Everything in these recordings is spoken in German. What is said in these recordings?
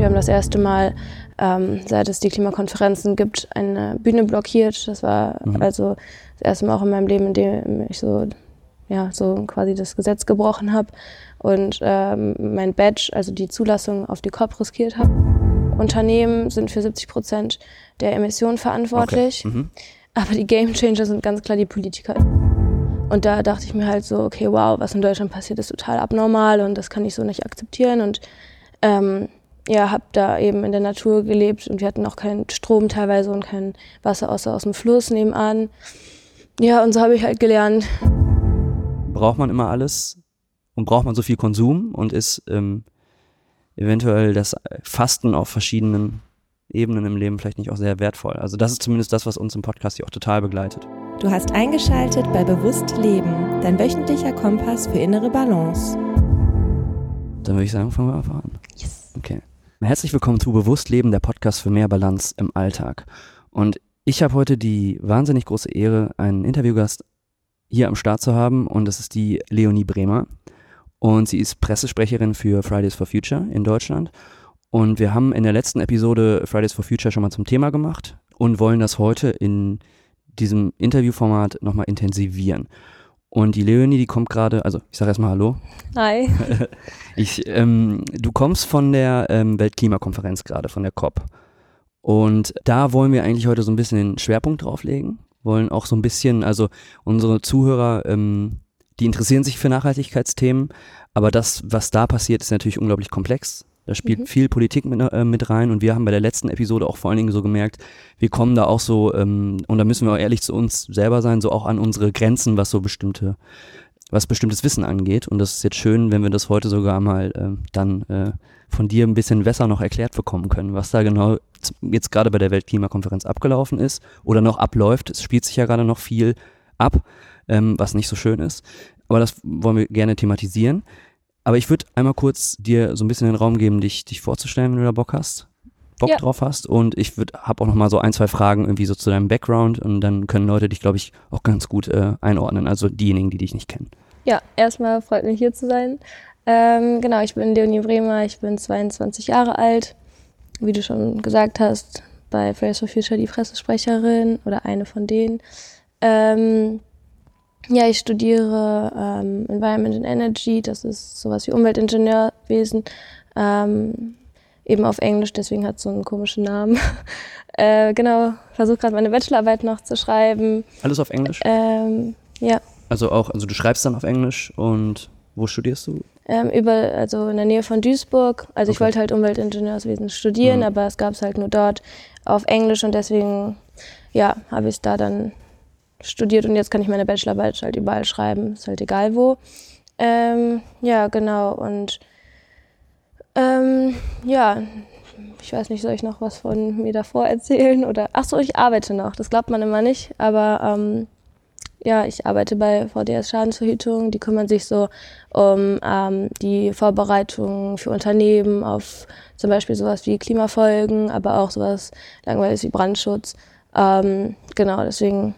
Wir haben das erste Mal, ähm, seit es die Klimakonferenzen gibt, eine Bühne blockiert. Das war mhm. also das erste Mal auch in meinem Leben, in dem ich so, ja, so quasi das Gesetz gebrochen habe und ähm, mein Badge, also die Zulassung auf die COP riskiert habe. Unternehmen sind für 70 Prozent der Emissionen verantwortlich. Okay. Mhm. Aber die Game Changer sind ganz klar die Politiker. Und da dachte ich mir halt so, okay, wow, was in Deutschland passiert, ist total abnormal und das kann ich so nicht akzeptieren. Und ähm, ja, habe da eben in der Natur gelebt und wir hatten auch keinen Strom teilweise und kein Wasser außer aus dem Fluss nebenan. Ja, und so habe ich halt gelernt. Braucht man immer alles und braucht man so viel Konsum und ist ähm, eventuell das Fasten auf verschiedenen Ebenen im Leben vielleicht nicht auch sehr wertvoll. Also das ist zumindest das, was uns im Podcast hier auch total begleitet. Du hast eingeschaltet bei Bewusst Leben, dein wöchentlicher Kompass für innere Balance. Dann würde ich sagen, fangen wir einfach an. Yes. Okay. Herzlich willkommen zu Bewusst Leben, der Podcast für mehr Balance im Alltag. Und ich habe heute die wahnsinnig große Ehre, einen Interviewgast hier am Start zu haben und das ist die Leonie Bremer. Und sie ist Pressesprecherin für Fridays for Future in Deutschland und wir haben in der letzten Episode Fridays for Future schon mal zum Thema gemacht und wollen das heute in diesem Interviewformat nochmal intensivieren. Und die Leonie, die kommt gerade, also ich sage erstmal Hallo. Hi. Ich, ähm, du kommst von der ähm, Weltklimakonferenz gerade, von der COP. Und da wollen wir eigentlich heute so ein bisschen den Schwerpunkt drauflegen. Wollen auch so ein bisschen, also unsere Zuhörer, ähm, die interessieren sich für Nachhaltigkeitsthemen, aber das, was da passiert, ist natürlich unglaublich komplex. Da spielt mhm. viel Politik mit, äh, mit rein und wir haben bei der letzten Episode auch vor allen Dingen so gemerkt, wir kommen da auch so, ähm, und da müssen wir auch ehrlich zu uns selber sein, so auch an unsere Grenzen, was so bestimmte, was bestimmtes Wissen angeht. Und das ist jetzt schön, wenn wir das heute sogar mal äh, dann äh, von dir ein bisschen besser noch erklärt bekommen können, was da genau jetzt gerade bei der Weltklimakonferenz abgelaufen ist oder noch abläuft. Es spielt sich ja gerade noch viel ab, ähm, was nicht so schön ist. Aber das wollen wir gerne thematisieren. Aber ich würde einmal kurz dir so ein bisschen den Raum geben, dich, dich vorzustellen, wenn du da Bock hast. Bock ja. drauf hast. Und ich habe auch noch mal so ein, zwei Fragen irgendwie so zu deinem Background und dann können Leute dich, glaube ich, auch ganz gut äh, einordnen. Also diejenigen, die dich nicht kennen. Ja, erstmal freut mich hier zu sein. Ähm, genau, ich bin Leonie Bremer, ich bin 22 Jahre alt. Wie du schon gesagt hast, bei Fridays for Future die Pressesprecherin oder eine von denen. Ähm, ja, ich studiere ähm, Environment and Energy, das ist sowas wie Umweltingenieurwesen, ähm, eben auf Englisch, deswegen hat es so einen komischen Namen. äh, genau, versuche gerade meine Bachelorarbeit noch zu schreiben. Alles auf Englisch? Ähm, ja. Also auch, also du schreibst dann auf Englisch und wo studierst du? Ähm, über, also in der Nähe von Duisburg. Also okay. ich wollte halt Umweltingenieurswesen studieren, mhm. aber es gab es halt nur dort auf Englisch und deswegen, ja, habe ich es da dann studiert und jetzt kann ich meine Bachelorarbeit halt überall schreiben, ist halt egal wo. Ähm, ja, genau. Und ähm, ja, ich weiß nicht, soll ich noch was von mir davor erzählen? Oder ach so, ich arbeite noch. Das glaubt man immer nicht, aber ähm, ja, ich arbeite bei VDS Schadensverhütung. Die kümmern sich so um ähm, die Vorbereitung für Unternehmen auf zum Beispiel sowas wie Klimafolgen, aber auch sowas langweiliges wie Brandschutz. Ähm, genau, deswegen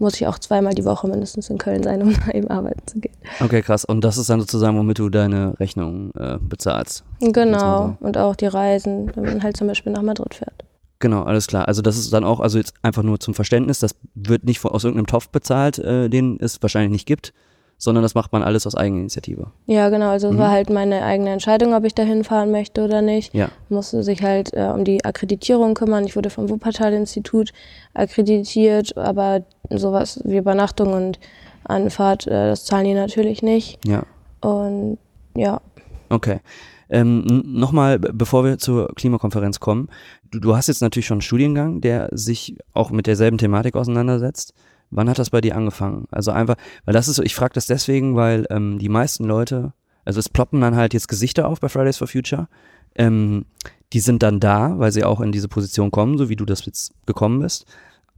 muss ich auch zweimal die Woche mindestens in Köln sein, um da eben arbeiten zu gehen. Okay, krass. Und das ist dann sozusagen, womit du deine Rechnung äh, bezahlst. Genau. Und auch die Reisen, wenn man halt zum Beispiel nach Madrid fährt. Genau, alles klar. Also das ist dann auch, also jetzt einfach nur zum Verständnis, das wird nicht aus irgendeinem Topf bezahlt, äh, den es wahrscheinlich nicht gibt, sondern das macht man alles aus Eigeninitiative. Ja, genau. Also es mhm. war halt meine eigene Entscheidung, ob ich da hinfahren möchte oder nicht. Ja. Musste sich halt äh, um die Akkreditierung kümmern. Ich wurde vom Wuppertal-Institut akkreditiert, aber sowas wie Übernachtung und Anfahrt, äh, das zahlen die natürlich nicht. Ja. Und ja. Okay. Ähm, Nochmal, bevor wir zur Klimakonferenz kommen. Du, du hast jetzt natürlich schon einen Studiengang, der sich auch mit derselben Thematik auseinandersetzt. Wann hat das bei dir angefangen? Also einfach, weil das ist so, ich frage das deswegen, weil ähm, die meisten Leute, also es ploppen dann halt jetzt Gesichter auf bei Fridays for Future. Ähm, die sind dann da, weil sie auch in diese Position kommen, so wie du das jetzt gekommen bist.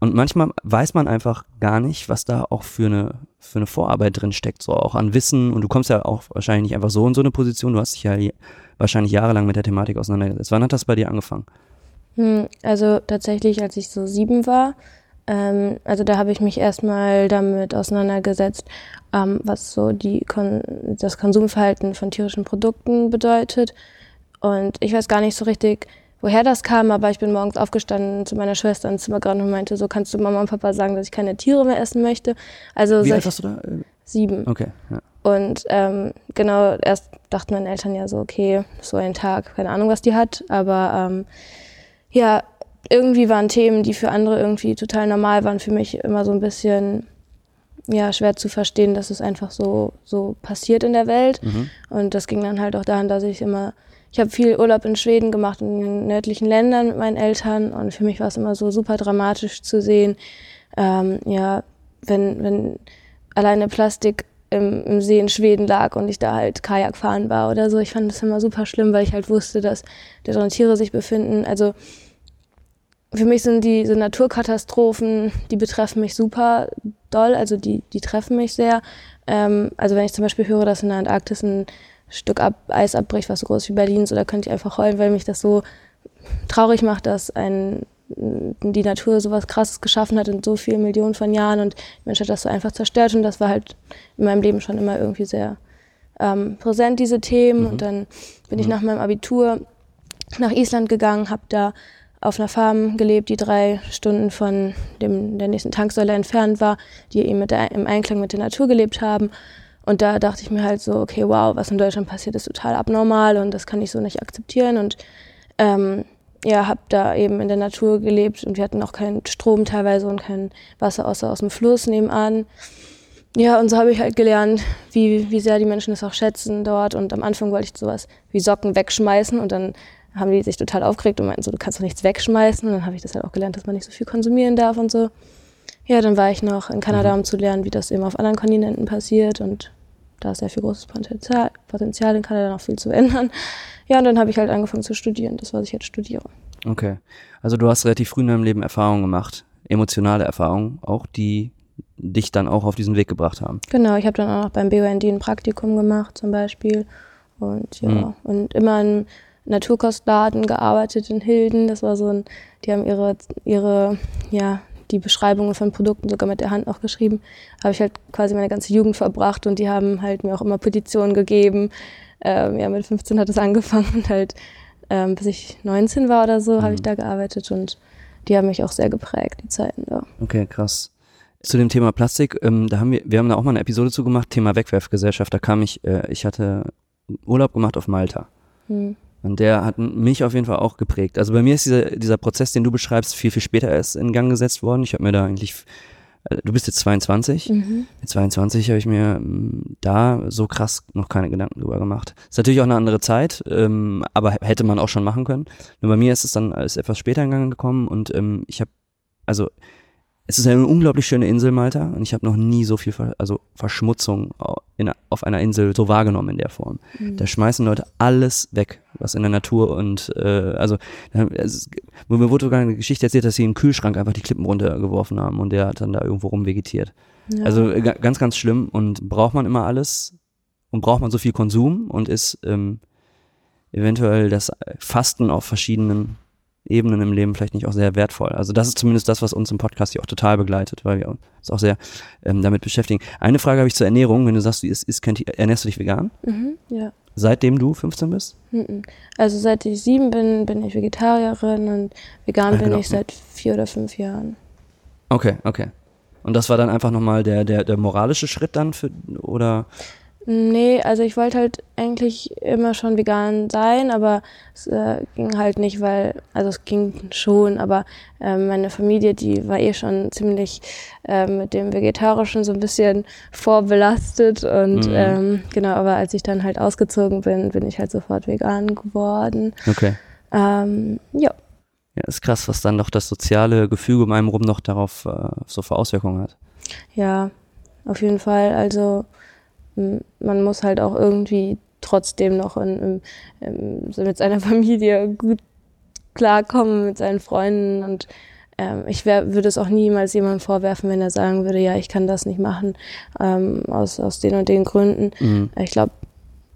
Und manchmal weiß man einfach gar nicht, was da auch für eine, für eine Vorarbeit drin steckt, so auch an Wissen. Und du kommst ja auch wahrscheinlich nicht einfach so in so eine Position. Du hast dich ja wahrscheinlich jahrelang mit der Thematik auseinandergesetzt. Wann hat das bei dir angefangen? Hm, also tatsächlich, als ich so sieben war, ähm, also da habe ich mich erstmal damit auseinandergesetzt, ähm, was so die Kon das Konsumverhalten von tierischen Produkten bedeutet. Und ich weiß gar nicht so richtig, woher das kam, aber ich bin morgens aufgestanden zu meiner Schwester ins Zimmer gerannt und meinte, so kannst du Mama und Papa sagen, dass ich keine Tiere mehr essen möchte. Also Wie alt warst du da? Sieben. Okay. Ja. Und ähm, genau, erst dachten meine Eltern ja so, okay, so ein Tag, keine Ahnung, was die hat. Aber ähm, ja, irgendwie waren Themen, die für andere irgendwie total normal waren, für mich immer so ein bisschen ja, schwer zu verstehen, dass es einfach so, so passiert in der Welt. Mhm. Und das ging dann halt auch daran, dass ich immer, ich habe viel Urlaub in Schweden gemacht, in den nördlichen Ländern mit meinen Eltern. Und für mich war es immer so super dramatisch zu sehen, ähm, ja, wenn, wenn alleine Plastik im, im See in Schweden lag und ich da halt Kajak fahren war oder so. Ich fand das immer super schlimm, weil ich halt wusste, dass da drin Tiere sich befinden. Also für mich sind diese Naturkatastrophen, die betreffen mich super doll, also die, die treffen mich sehr. Ähm, also wenn ich zum Beispiel höre, dass in der Antarktis ein Stück Ab Eis abbricht, was so groß wie Berlin ist, oder könnte ich einfach heulen, weil mich das so traurig macht, dass ein die Natur sowas krasses geschaffen hat in so vielen Millionen von Jahren und die Menschheit das so einfach zerstört und das war halt in meinem Leben schon immer irgendwie sehr ähm, präsent, diese Themen. Mhm. Und dann bin ich mhm. nach meinem Abitur nach Island gegangen, habe da auf einer Farm gelebt, die drei Stunden von dem, der nächsten Tanksäule entfernt war, die eben mit der, im Einklang mit der Natur gelebt haben. Und da dachte ich mir halt so, okay, wow, was in Deutschland passiert, ist total abnormal und das kann ich so nicht akzeptieren. Und ähm, ja, habe da eben in der Natur gelebt und wir hatten auch keinen Strom teilweise und kein Wasser außer aus dem Fluss nebenan. Ja, und so habe ich halt gelernt, wie, wie sehr die Menschen es auch schätzen dort. Und am Anfang wollte ich sowas wie Socken wegschmeißen und dann haben die sich total aufgeregt und meinten so, du kannst doch nichts wegschmeißen. Und dann habe ich das halt auch gelernt, dass man nicht so viel konsumieren darf und so. Ja, dann war ich noch in Kanada, mhm. um zu lernen, wie das eben auf anderen Kontinenten passiert und da ist sehr viel großes Potenzial, Potenzial in Kanada noch viel zu ändern. Ja, und dann habe ich halt angefangen zu studieren, das, was ich jetzt studiere. Okay. Also du hast relativ früh in deinem Leben Erfahrungen gemacht, emotionale Erfahrungen, auch die dich dann auch auf diesen Weg gebracht haben. Genau, ich habe dann auch noch beim BUND ein Praktikum gemacht zum Beispiel und ja, mhm. und immer in Naturkostladen gearbeitet in Hilden. Das war so ein, die haben ihre, ihre, ja, die Beschreibungen von Produkten sogar mit der Hand noch geschrieben. Habe ich halt quasi meine ganze Jugend verbracht und die haben halt mir auch immer Petitionen gegeben. Ähm, ja, mit 15 hat es angefangen und halt ähm, bis ich 19 war oder so, mhm. habe ich da gearbeitet und die haben mich auch sehr geprägt, die Zeiten da. Okay, krass. Zu dem Thema Plastik, ähm, da haben wir, wir haben da auch mal eine Episode zu gemacht, Thema Wegwerfgesellschaft. Da kam ich, äh, ich hatte Urlaub gemacht auf Malta. Mhm. Und der hat mich auf jeden Fall auch geprägt. Also bei mir ist dieser, dieser Prozess, den du beschreibst, viel, viel später erst in Gang gesetzt worden. Ich habe mir da eigentlich, äh, du bist jetzt 22. Mhm. Mit 22 habe ich mir da so krass noch keine Gedanken drüber gemacht. Ist natürlich auch eine andere Zeit, ähm, aber hätte man auch schon machen können. Nur bei mir ist es dann als etwas später in Gang gekommen und ähm, ich habe, also es ist eine unglaublich schöne Insel, Malta, und ich habe noch nie so viel Ver also Verschmutzung in, auf einer Insel so wahrgenommen in der Form. Mhm. Da schmeißen Leute alles weg, was in der Natur und äh, also es, mir wurde sogar eine Geschichte erzählt, dass sie im Kühlschrank einfach die Klippen runtergeworfen haben und der hat dann da irgendwo rumvegetiert. Ja. Also ganz, ganz schlimm und braucht man immer alles und braucht man so viel Konsum und ist ähm, eventuell das Fasten auf verschiedenen Ebenen im Leben vielleicht nicht auch sehr wertvoll. Also das ist zumindest das, was uns im Podcast hier auch total begleitet, weil wir uns auch sehr ähm, damit beschäftigen. Eine Frage habe ich zur Ernährung. Wenn du sagst, du isst, isst ernährst du dich vegan? Mhm, ja. Seitdem du 15 bist? Mhm. Also seit ich sieben bin, bin ich Vegetarierin und vegan bin genau. ich seit vier oder fünf Jahren. Okay, okay. Und das war dann einfach nochmal der, der, der moralische Schritt dann für, oder? Nee, also ich wollte halt eigentlich immer schon vegan sein, aber es äh, ging halt nicht, weil, also es ging schon, aber äh, meine Familie, die war eh schon ziemlich äh, mit dem Vegetarischen so ein bisschen vorbelastet und mhm. ähm, genau, aber als ich dann halt ausgezogen bin, bin ich halt sofort vegan geworden. Okay. Ähm, ja. Ja, ist krass, was dann doch das soziale Gefüge um einen rum noch darauf äh, so für Auswirkungen hat. Ja, auf jeden Fall. Also man muss halt auch irgendwie trotzdem noch in, in, in, mit seiner Familie gut klarkommen, mit seinen Freunden und ähm, ich wär, würde es auch niemals jemandem vorwerfen, wenn er sagen würde, ja, ich kann das nicht machen, ähm, aus, aus den und den Gründen. Mhm. Ich glaube,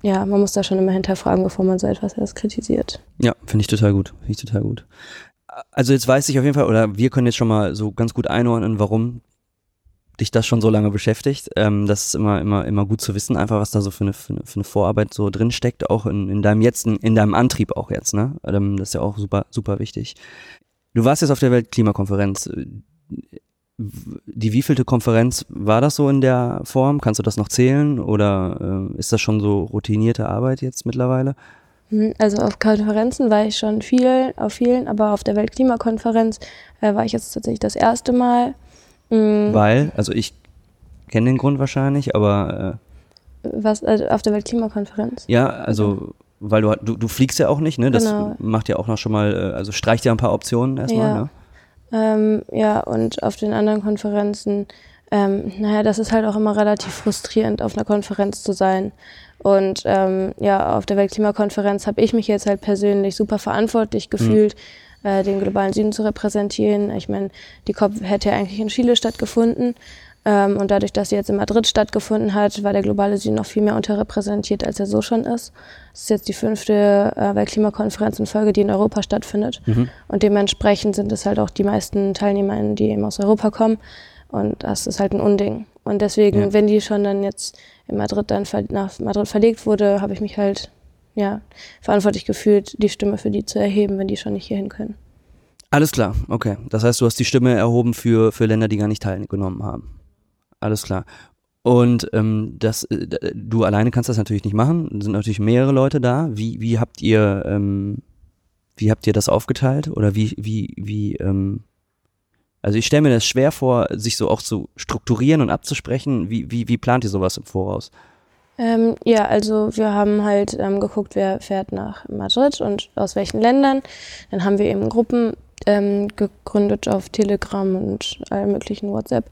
ja, man muss da schon immer hinterfragen, bevor man so etwas erst kritisiert. Ja, finde ich total gut. Finde ich total gut. Also jetzt weiß ich auf jeden Fall, oder wir können jetzt schon mal so ganz gut einordnen, warum dich das schon so lange beschäftigt. Ähm, das ist immer, immer, immer gut zu wissen, einfach was da so für eine, für eine, für eine Vorarbeit so drin steckt, auch in, in deinem jetzt, in, in deinem Antrieb auch jetzt, ne? Ähm, das ist ja auch super, super wichtig. Du warst jetzt auf der Weltklimakonferenz. Die wievielte Konferenz war das so in der Form? Kannst du das noch zählen oder äh, ist das schon so routinierte Arbeit jetzt mittlerweile? Hm, also auf Konferenzen war ich schon viel, auf vielen, aber auf der Weltklimakonferenz äh, war ich jetzt tatsächlich das erste Mal. Mhm. Weil, also ich kenne den Grund wahrscheinlich, aber äh, was also auf der Weltklimakonferenz? Ja, also weil du, du du fliegst ja auch nicht, ne? Das genau. macht ja auch noch schon mal, äh, also streicht ja ein paar Optionen erstmal, ja. ne? Ähm, ja, und auf den anderen Konferenzen, ähm, naja, das ist halt auch immer relativ frustrierend, auf einer Konferenz zu sein. Und ähm, ja, auf der Weltklimakonferenz habe ich mich jetzt halt persönlich super verantwortlich gefühlt, mhm. Äh, den globalen Süden zu repräsentieren. Ich meine, die COP hätte ja eigentlich in Chile stattgefunden. Ähm, und dadurch, dass sie jetzt in Madrid stattgefunden hat, war der globale Süden noch viel mehr unterrepräsentiert, als er so schon ist. Es ist jetzt die fünfte äh, Weltklimakonferenz in Folge, die in Europa stattfindet. Mhm. Und dementsprechend sind es halt auch die meisten Teilnehmer, die eben aus Europa kommen. Und das ist halt ein Unding. Und deswegen, ja. wenn die schon dann jetzt in Madrid dann nach Madrid verlegt wurde, habe ich mich halt ja verantwortlich gefühlt, die Stimme für die zu erheben, wenn die schon nicht hierhin können. Alles klar, okay. Das heißt, du hast die Stimme erhoben für, für Länder, die gar nicht teilgenommen haben. Alles klar. Und ähm, das, äh, du alleine kannst das natürlich nicht machen. Es sind natürlich mehrere Leute da. Wie, wie habt ihr, ähm, wie habt ihr das aufgeteilt? Oder wie, wie, wie, ähm, also ich stelle mir das schwer vor, sich so auch zu strukturieren und abzusprechen. Wie, wie, wie plant ihr sowas im Voraus? Ähm, ja, also wir haben halt ähm, geguckt, wer fährt nach Madrid und aus welchen Ländern. Dann haben wir eben Gruppen ähm, gegründet auf Telegram und allen möglichen WhatsApp.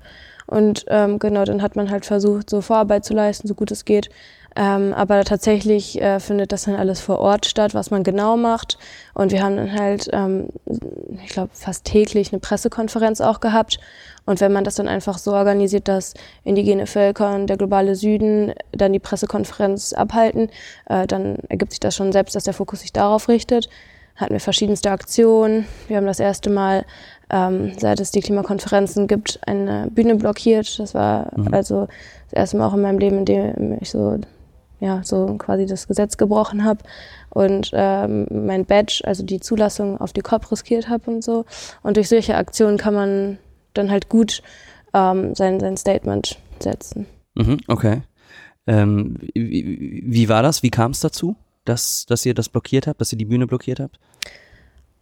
Und ähm, genau, dann hat man halt versucht, so Vorarbeit zu leisten, so gut es geht. Ähm, aber tatsächlich äh, findet das dann alles vor Ort statt, was man genau macht. Und wir haben dann halt, ähm, ich glaube, fast täglich eine Pressekonferenz auch gehabt. Und wenn man das dann einfach so organisiert, dass indigene Völker und der globale Süden dann die Pressekonferenz abhalten, äh, dann ergibt sich das schon selbst, dass der Fokus sich darauf richtet. Hatten wir verschiedenste Aktionen. Wir haben das erste Mal, ähm, seit es die Klimakonferenzen gibt, eine Bühne blockiert. Das war mhm. also das erste Mal auch in meinem Leben, in dem ich so ja, so quasi das Gesetz gebrochen habe und ähm, mein Badge, also die Zulassung auf die COP riskiert habe und so. Und durch solche Aktionen kann man dann halt gut ähm, sein, sein Statement setzen. Mhm, okay. Ähm, wie, wie, war das? Wie kam es dazu, dass, dass ihr das blockiert habt, dass ihr die Bühne blockiert habt?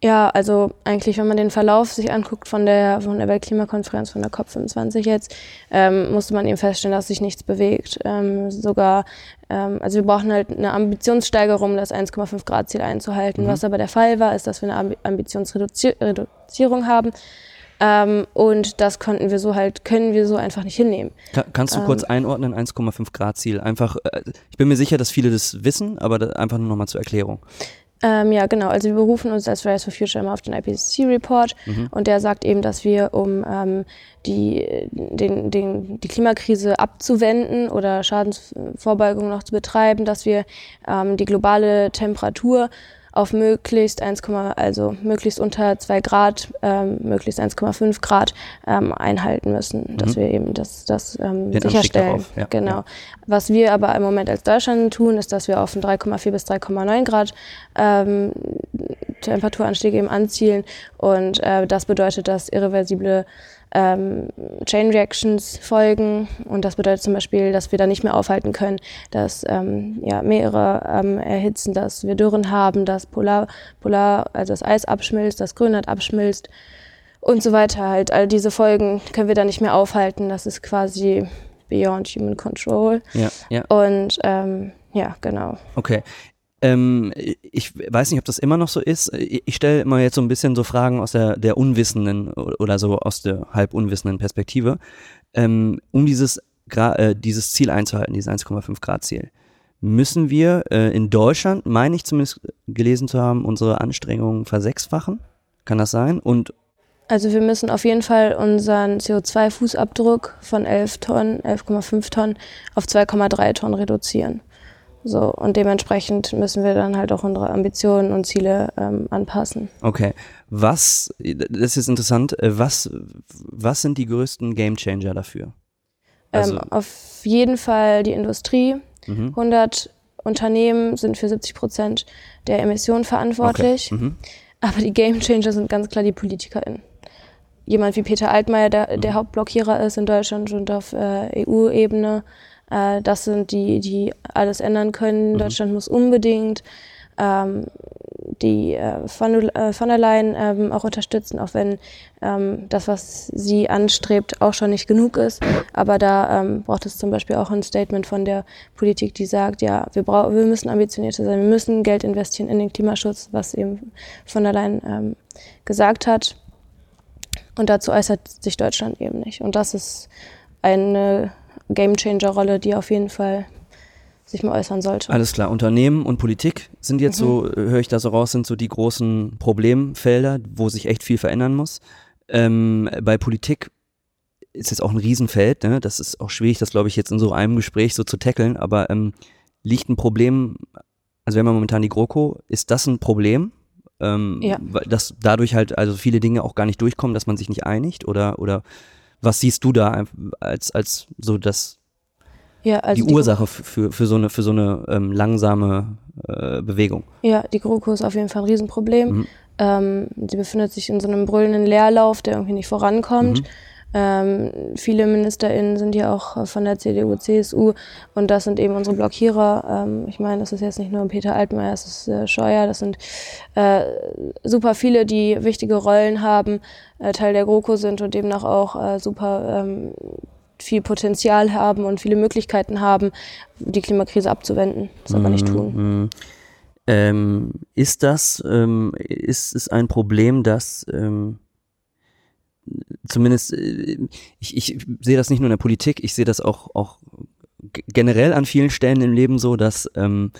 Ja, also eigentlich, wenn man den Verlauf sich anguckt von der, von der Weltklimakonferenz, von der COP25 jetzt, ähm, musste man eben feststellen, dass sich nichts bewegt. Ähm, sogar, ähm, also wir brauchen halt eine Ambitionssteigerung, um das 1,5 Grad Ziel einzuhalten. Mhm. Was aber der Fall war, ist, dass wir eine Ambitionsreduzierung haben. Ähm, und das konnten wir so halt, können wir so einfach nicht hinnehmen. Kann, kannst du ähm, kurz einordnen, 1,5 Grad Ziel? Einfach, äh, ich bin mir sicher, dass viele das wissen, aber das einfach nur nochmal zur Erklärung. Ähm, ja, genau. Also wir berufen uns als Fridays for Future immer auf den IPCC-Report mhm. und der sagt eben, dass wir, um ähm, die, den, den, die Klimakrise abzuwenden oder Schadensvorbeugung noch zu betreiben, dass wir ähm, die globale Temperatur auf möglichst 1, also möglichst unter 2 Grad, ähm, möglichst 1,5 Grad ähm, einhalten müssen, dass mhm. wir eben das, das ähm, sicherstellen. Ja, genau. Ja. Was wir aber im Moment als Deutschland tun, ist, dass wir auf 3,4 bis 3,9 Grad ähm, Temperaturanstieg eben anzielen und äh, das bedeutet, dass irreversible ähm, Chain Reactions folgen. Und das bedeutet zum Beispiel, dass wir da nicht mehr aufhalten können, dass ähm, ja, Meere ähm, erhitzen, dass wir Dürren haben, dass Polar, Polar, also das Eis abschmilzt, das Grönland abschmilzt und so weiter. Halt all diese Folgen können wir da nicht mehr aufhalten. Das ist quasi beyond human control. Ja, ja. Und ähm, ja, genau. Okay. Ähm, ich weiß nicht, ob das immer noch so ist. Ich stelle immer jetzt so ein bisschen so Fragen aus der, der unwissenden oder so aus der halb unwissenden Perspektive, ähm, um dieses, äh, dieses Ziel einzuhalten, dieses 1,5 Grad Ziel. Müssen wir äh, in Deutschland, meine ich zumindest gelesen zu haben, unsere Anstrengungen versechsfachen? Kann das sein? Und also wir müssen auf jeden Fall unseren CO2-Fußabdruck von 11 Tonnen, 11,5 Tonnen auf 2,3 Tonnen reduzieren. So, und dementsprechend müssen wir dann halt auch unsere Ambitionen und Ziele ähm, anpassen. Okay. Was, das ist interessant, äh, was, was sind die größten Gamechanger dafür? Also, ähm, auf jeden Fall die Industrie. mhm. 100 Unternehmen sind für 70 Prozent der Emissionen verantwortlich. Okay. Mhm. Aber die Gamechanger sind ganz klar die PolitikerInnen. Jemand wie Peter Altmaier, der, Mhm. der Hauptblockierer ist in Deutschland und auf äh, EU-Ebene. Äh, das sind die, die alles ändern können. Mhm. Deutschland muss unbedingt ähm, die äh, von, äh, von der Leyen ähm, auch unterstützen, auch wenn ähm, das, was sie anstrebt, auch schon nicht genug ist. Aber da ähm, braucht es zum Beispiel auch ein Statement von der Politik, die sagt, ja, wir, brau wir müssen ambitionierter sein, wir müssen Geld investieren in den Klimaschutz, was eben von der Leyen ähm, gesagt hat. Und dazu äußert sich Deutschland eben nicht. Und das ist eine Gamechanger-Rolle, die auf jeden Fall sich mal äußern sollte. Alles klar, Unternehmen und Politik sind jetzt so, äh, höre ich da so raus, sind so die großen Problemfelder, wo sich echt viel verändern muss. Ähm, bei Politik ist jetzt auch ein Riesenfeld, ne? das ist auch schwierig, das glaube ich jetzt in so einem Gespräch so zu tackeln, aber ähm, liegt ein Problem, also wenn man momentan die GroKo, ist das ein Problem? Ähm, Ja. Dass dadurch halt also viele Dinge auch gar nicht durchkommen, dass man sich nicht einigt oder, oder was siehst du da als, als so das ja, also die Ursache f- für, für so eine, für so eine ähm, langsame äh, Bewegung. Ja, die GroKo ist auf jeden Fall ein Riesenproblem. Mhm. Ähm, sie befindet sich in so einem brüllenden Leerlauf, der irgendwie nicht vorankommt. Mhm. Ähm, viele MinisterInnen sind ja auch äh, von der CDU, CSU und das sind eben unsere Blockierer. Ähm, ich meine, das ist jetzt nicht nur Peter Altmaier, es ist äh, Scheuer, das sind äh, super viele, die wichtige Rollen haben, äh, Teil der GroKo sind und demnach auch äh, super ähm, viel Potenzial haben und viele Möglichkeiten haben, die Klimakrise abzuwenden. Das aber nicht tun. Mhm. Ähm, ist das, ähm, ist es ein Problem, dass ähm, zumindest, äh, ich, ich sehe das nicht nur in der Politik, ich sehe das auch, auch generell an vielen Stellen im Leben so, dass ähm,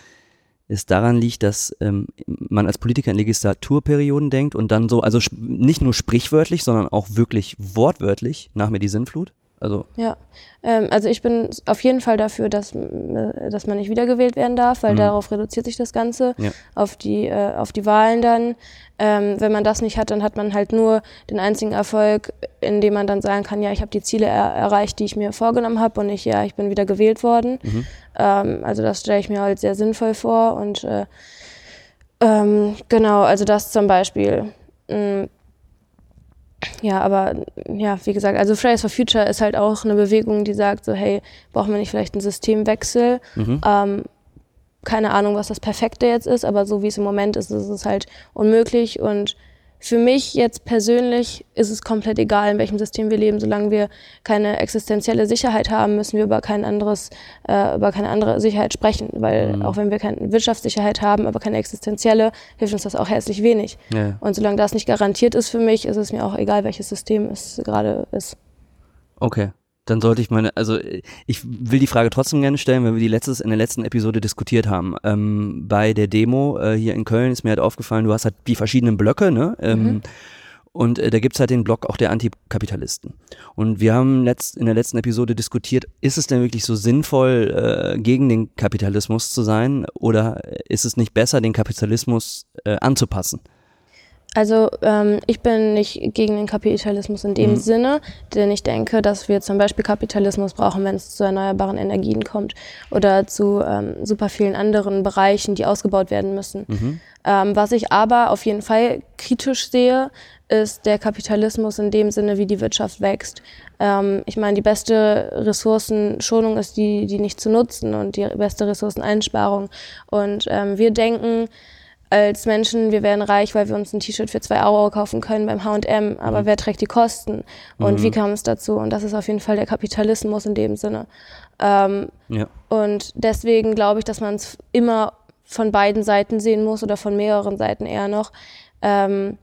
es daran liegt, dass ähm, man als Politiker in Legislaturperioden denkt und dann so, also nicht nur sprichwörtlich, sondern auch wirklich wortwörtlich nach mir die Sinnflut. Also Ja, ähm, also ich bin auf jeden Fall dafür, dass, äh, dass man nicht wiedergewählt werden darf, weil Mhm. darauf reduziert sich das Ganze, Ja. auf, die, äh, auf die Wahlen dann. Ähm, wenn man das nicht hat, dann hat man halt nur den einzigen Erfolg, indem man dann sagen kann, ja, ich habe die Ziele er erreicht, die ich mir vorgenommen habe und nicht, ja, ich bin wieder gewählt worden. Mhm. Ähm, also das stelle ich mir halt sehr sinnvoll vor und äh, ähm, genau, also das zum Beispiel. Mm, ja, aber ja, wie gesagt, also Fridays for Future ist halt auch eine Bewegung, die sagt so, hey, brauchen wir nicht vielleicht einen Systemwechsel? Mhm. Ähm, keine Ahnung, was das Perfekte jetzt ist, aber so wie es im Moment ist, ist es halt unmöglich. Und für mich jetzt persönlich ist es komplett egal, in welchem System wir leben. Solange wir keine existenzielle Sicherheit haben, müssen wir über kein anderes, äh, über keine andere Sicherheit sprechen. Weil auch wenn wir keine Wirtschaftssicherheit haben, aber keine existenzielle, hilft uns das auch herzlich wenig. ja. Und solange das nicht garantiert ist für mich, ist es mir auch egal, welches System es gerade ist. Okay. Dann sollte ich meine, also äh, ich will die Frage trotzdem gerne stellen, weil wir die letztes, in der letzten Episode diskutiert haben. Ähm, bei der Demo äh, hier in Köln ist mir halt aufgefallen, du hast halt die verschiedenen Blöcke, ne? Ähm, Und äh, da gibt's halt den Block auch der Antikapitalisten. Und wir haben letzt, in der letzten Episode diskutiert, ist es denn wirklich so sinnvoll, äh, gegen den Kapitalismus zu sein oder ist es nicht besser, den Kapitalismus äh, anzupassen? Also ähm, ich bin nicht gegen den Kapitalismus in dem Mhm. Sinne, denn ich denke, dass wir zum Beispiel Kapitalismus brauchen, wenn es zu erneuerbaren Energien kommt oder zu ähm, super vielen anderen Bereichen, die ausgebaut werden müssen. Mhm. Ähm, was ich aber auf jeden Fall kritisch sehe, ist der Kapitalismus in dem Sinne, wie die Wirtschaft wächst. Ähm, ich meine, die beste Ressourcenschonung ist die, die nicht zu nutzen und die beste Ressourceneinsparung. Und ähm, wir denken, als Menschen, wir werden reich, weil wir uns ein T-Shirt für zwei Euro kaufen können beim H&M, aber wer trägt die Kosten und wie kam es dazu? Und das ist auf jeden Fall der Kapitalismus in dem Sinne. Ähm, Ja. und deswegen glaube ich, dass man es immer von beiden Seiten sehen muss oder von mehreren Seiten eher noch. Ähm,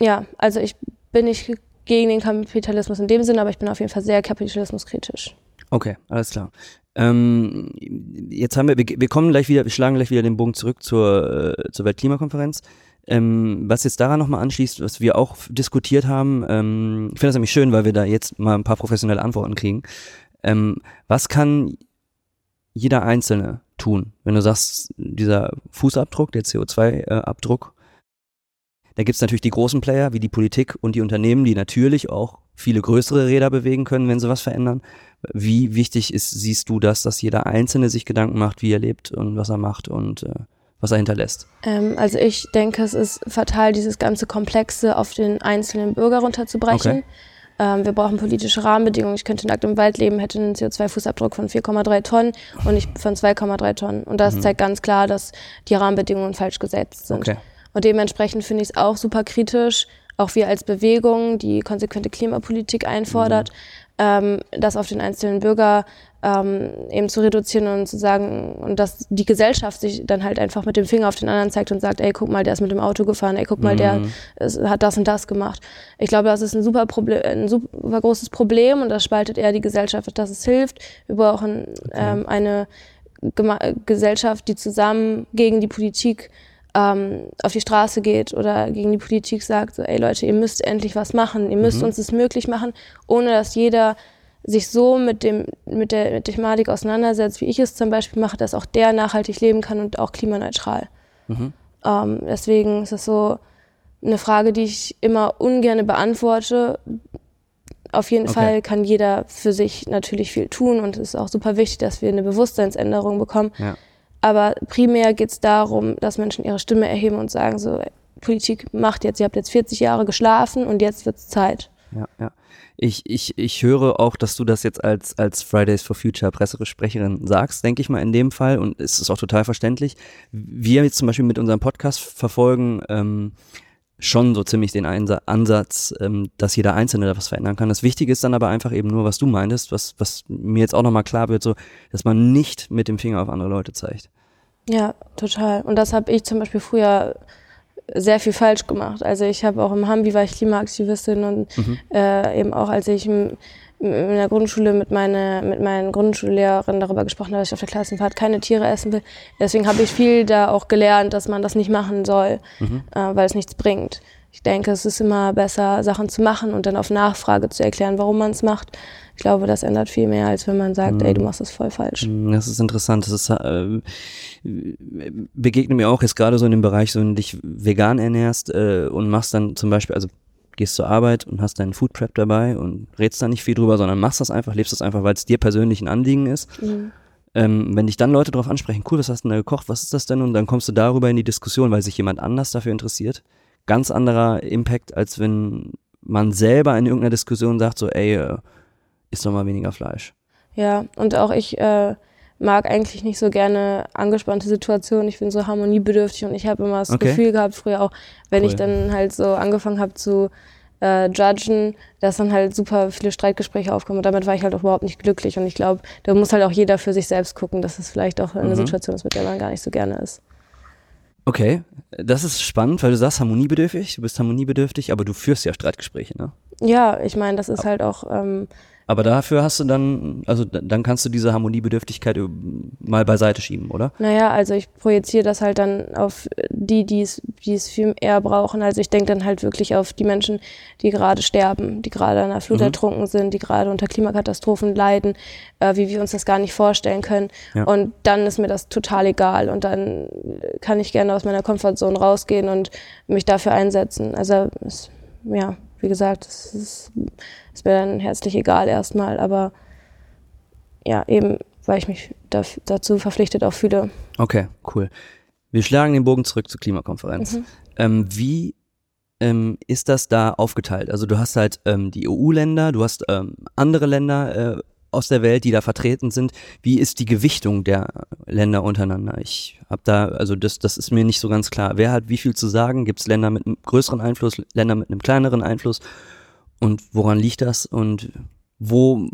ja, also ich bin nicht gegen den Kapitalismus in dem Sinne, aber ich bin auf jeden Fall sehr kapitalismuskritisch. Okay, alles klar. Ähm, jetzt haben wir, wir, kommen gleich wieder, wir schlagen gleich wieder den Bogen zurück zur, äh, zur Weltklimakonferenz. Ähm, was jetzt daran nochmal anschließt, was wir auch diskutiert haben, ähm, ich finde das nämlich schön, weil wir da jetzt mal ein paar professionelle Antworten kriegen. Ähm, was kann jeder Einzelne tun, wenn du sagst, dieser Fußabdruck, der CO2-Abdruck, Da gibt's natürlich die großen Player wie die Politik und die Unternehmen, die natürlich auch viele größere Räder bewegen können, wenn sie was verändern. Wie wichtig ist, siehst du das, dass jeder Einzelne sich Gedanken macht, wie er lebt und was er macht und äh, was er hinterlässt? Ähm, also ich denke, es ist fatal, dieses ganze Komplexe auf den einzelnen Bürger runterzubrechen. Okay. Ähm, wir brauchen politische Rahmenbedingungen. Ich könnte nackt im Wald leben, hätte einen CO2-Fußabdruck von 4,3 Tonnen und nicht von 2,3 Tonnen. Und das mhm. zeigt ganz klar, dass die Rahmenbedingungen falsch gesetzt sind. Okay. Und dementsprechend finde ich es auch super kritisch, auch wir als Bewegung, die konsequente Klimapolitik einfordert, mhm. ähm, das auf den einzelnen Bürger ähm, eben zu reduzieren und zu sagen, und dass die Gesellschaft sich dann halt einfach mit dem Finger auf den anderen zeigt und sagt, ey, guck mal, der ist mit dem Auto gefahren, ey, guck mal, der mhm. ist, hat das und das gemacht. Ich glaube, das ist ein super, Problem, ein super großes Problem und das spaltet eher die Gesellschaft, dass es hilft. Wir brauchen okay. ähm, eine Gema Gesellschaft, die zusammen gegen die Politik ähm, auf die Straße geht oder gegen die Politik sagt, so, ey Leute, ihr müsst endlich was machen, ihr müsst mhm. uns es möglich machen, ohne dass jeder sich so mit dem mit der mit der Thematik auseinandersetzt, wie ich es zum Beispiel mache, dass auch der nachhaltig leben kann und auch klimaneutral. Mhm. Ähm, deswegen ist es so eine Frage, die ich immer ungern beantworte. Auf jeden okay. Fall kann jeder für sich natürlich viel tun und es ist auch super wichtig, dass wir eine Bewusstseinsänderung bekommen. Ja. Aber primär geht es darum, dass Menschen ihre Stimme erheben und sagen, so, Politik macht jetzt, ihr habt jetzt 40 Jahre geschlafen und jetzt wird es Zeit. Ja, ja. Ich, ich, ich höre auch, dass du das jetzt als, als Fridays for Future Pressesprecherin sagst, denke ich mal in dem Fall und es ist auch total verständlich. Wir jetzt zum Beispiel mit unserem Podcast verfolgen ähm, schon so ziemlich den Ansatz, ähm, dass jeder Einzelne da was verändern kann. Das Wichtige ist dann aber einfach eben nur, was du meintest, was, was mir jetzt auch nochmal klar wird, so, dass man nicht mit dem Finger auf andere Leute zeigt. Ja, total. Und das habe ich zum Beispiel früher sehr viel falsch gemacht. Also ich habe auch im Hambi war ich Klimaaktivistin und mhm. äh, eben auch als ich im, in der Grundschule mit, meine, mit meinen Grundschullehrerinnen darüber gesprochen habe, dass ich auf der Klassenfahrt keine Tiere essen will. Deswegen habe ich viel da auch gelernt, dass man das nicht machen soll, mhm. äh, weil es nichts bringt. Ich denke, es ist immer besser, Sachen zu machen und dann auf Nachfrage zu erklären, warum man es macht. Ich glaube, das ändert viel mehr, als wenn man sagt, mhm. ey, du machst das voll falsch. Mhm, das ist interessant. Das ist, äh, begegnet mir auch jetzt gerade so in dem Bereich, so wenn du dich vegan ernährst äh, und machst dann zum Beispiel, also gehst zur Arbeit und hast deinen Food Prep dabei und redst da nicht viel drüber, sondern machst das einfach, lebst das einfach, weil es dir persönlich ein Anliegen ist. Mhm. Ähm, wenn dich dann Leute darauf ansprechen, cool, was hast du denn da gekocht, was ist das denn? Und dann kommst du darüber in die Diskussion, weil sich jemand anders dafür interessiert. Ganz anderer Impact, als wenn man selber in irgendeiner Diskussion sagt, so, ey, äh, isst doch mal weniger Fleisch. Ja, und auch ich äh, mag eigentlich nicht so gerne angespannte Situationen. Ich bin so harmoniebedürftig und ich habe immer das okay. Gefühl gehabt, früher auch, wenn cool. ich dann halt so angefangen habe zu äh, judgen, dass dann halt super viele Streitgespräche aufkommen und damit war ich halt auch überhaupt nicht glücklich und ich glaube, da muss halt auch jeder für sich selbst gucken, dass es vielleicht auch eine mhm. Situation ist, mit der man gar nicht so gerne ist. Okay, das ist spannend, weil du sagst harmoniebedürftig, du bist harmoniebedürftig, aber du führst ja Streitgespräche, ne? Ja, ich meine, das ist halt auch ähm, aber dafür hast du dann, also dann kannst du diese Harmoniebedürftigkeit mal beiseite schieben, oder? Naja, also ich projiziere das halt dann auf die, die es, die es viel eher brauchen. Also ich denke dann halt wirklich auf die Menschen, die gerade sterben, die gerade an der Flut mhm. ertrunken sind, die gerade unter Klimakatastrophen leiden, äh, wie wir uns das gar nicht vorstellen können. Ja. Und dann ist mir das total egal. Und dann kann ich gerne aus meiner Komfortzone rausgehen und mich dafür einsetzen. Also es, ja wie gesagt, es ist, ist mir dann herzlich egal erstmal, aber ja, eben, weil ich mich da, dazu verpflichtet auch fühle. Okay, cool. Wir schlagen den Bogen zurück zur Klimakonferenz. Mhm. Ähm, wie ähm, ist das da aufgeteilt? Also du hast halt ähm, die EU-Länder, du hast ähm, andere Länder, äh, aus der Welt, die da vertreten sind. Wie ist die Gewichtung der Länder untereinander? Ich habe da, also das, das ist mir nicht so ganz klar. Wer hat wie viel zu sagen? Gibt es Länder mit einem größeren Einfluss, Länder mit einem kleineren Einfluss? Und woran liegt das? Und wo,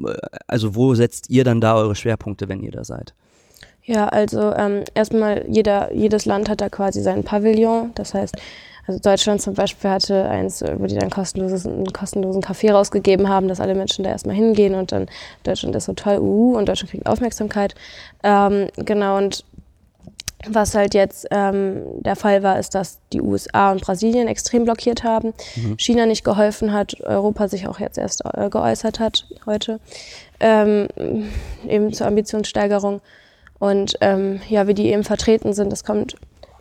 also wo setzt ihr dann da eure Schwerpunkte, wenn ihr da seid? Ja, also ähm, erstmal jeder, jedes Land hat da quasi seinen Pavillon. Das heißt, also Deutschland zum Beispiel hatte eins, wo die dann kostenloses, einen kostenlosen Kaffee rausgegeben haben, dass alle Menschen da erstmal hingehen und dann Deutschland ist so toll, uh, und Deutschland kriegt Aufmerksamkeit. Ähm, genau, und was halt jetzt ähm, der Fall war, ist, dass die USA und Brasilien extrem blockiert haben, mhm. China nicht geholfen hat, Europa sich auch jetzt erst äh, geäußert hat heute, ähm, eben zur Ambitionssteigerung. Und ähm, ja, wie die eben vertreten sind, das kommt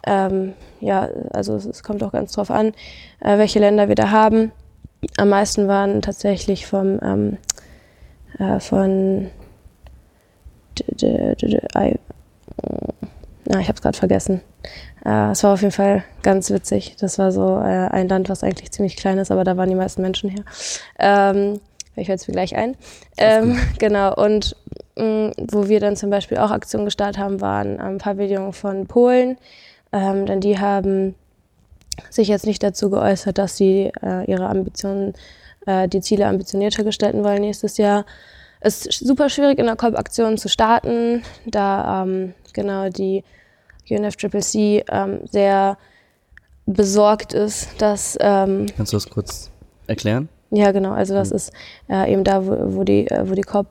ähm, ja, also es, es, kommt auch ganz drauf an, äh, welche Länder wir da haben. Am meisten waren tatsächlich vom ähm, äh, von na, ich habe es gerade vergessen. Äh, es war auf jeden Fall ganz witzig. Das war so äh, ein Land, was eigentlich ziemlich klein ist, aber da waren die meisten Menschen her. Ähm, ich fällt es mir gleich ein. Ähm, genau, und mh, mm, wo wir dann zum Beispiel auch Aktionen gestartet haben, waren am Pavillon von Polen. Ähm, denn die haben sich jetzt nicht dazu geäußert, dass sie äh, ihre Ambitionen, äh, die Ziele ambitionierter gestalten wollen nächstes Jahr. Es ist super schwierig, in der COP-Aktion zu starten, da ähm, genau die UNFCCC ähm, sehr besorgt ist, dass. Ähm, Kannst du das kurz erklären? Ja, genau. Also das mhm. ist äh, eben da, wo, wo, die, äh, wo die COP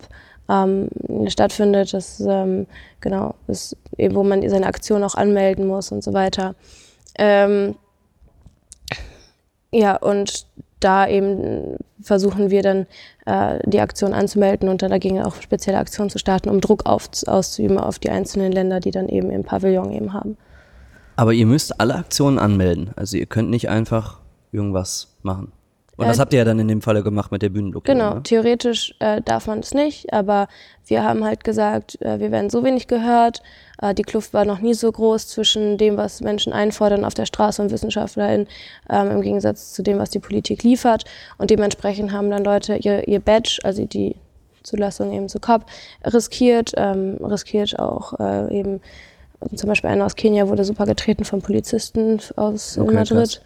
ähm, stattfindet. Das ähm, genau ist eben, wo man seine Aktion auch anmelden muss und so weiter. Ähm, ja, und da eben versuchen wir dann äh, die Aktion anzumelden und dann dagegen auch spezielle Aktionen zu starten, um Druck auf, auszuüben auf die einzelnen Länder, die dann eben im Pavillon eben haben. Aber ihr müsst alle Aktionen anmelden. Also ihr könnt nicht einfach irgendwas machen. Und das habt ihr ja dann in dem Falle gemacht mit der Bühnenblockade. Genau, ne? theoretisch äh, darf man es nicht, aber wir haben halt gesagt, äh, wir werden so wenig gehört. Äh, die Kluft war noch nie so groß zwischen dem, was Menschen einfordern auf der Straße und WissenschaftlerInnen, ähm, im Gegensatz zu dem, was die Politik liefert. Und dementsprechend haben dann Leute ihr, ihr Badge, also die Zulassung eben zu COP, riskiert, ähm, riskiert auch äh, eben, zum Beispiel einer aus Kenia wurde super getreten von Polizisten aus okay, Madrid. Krass.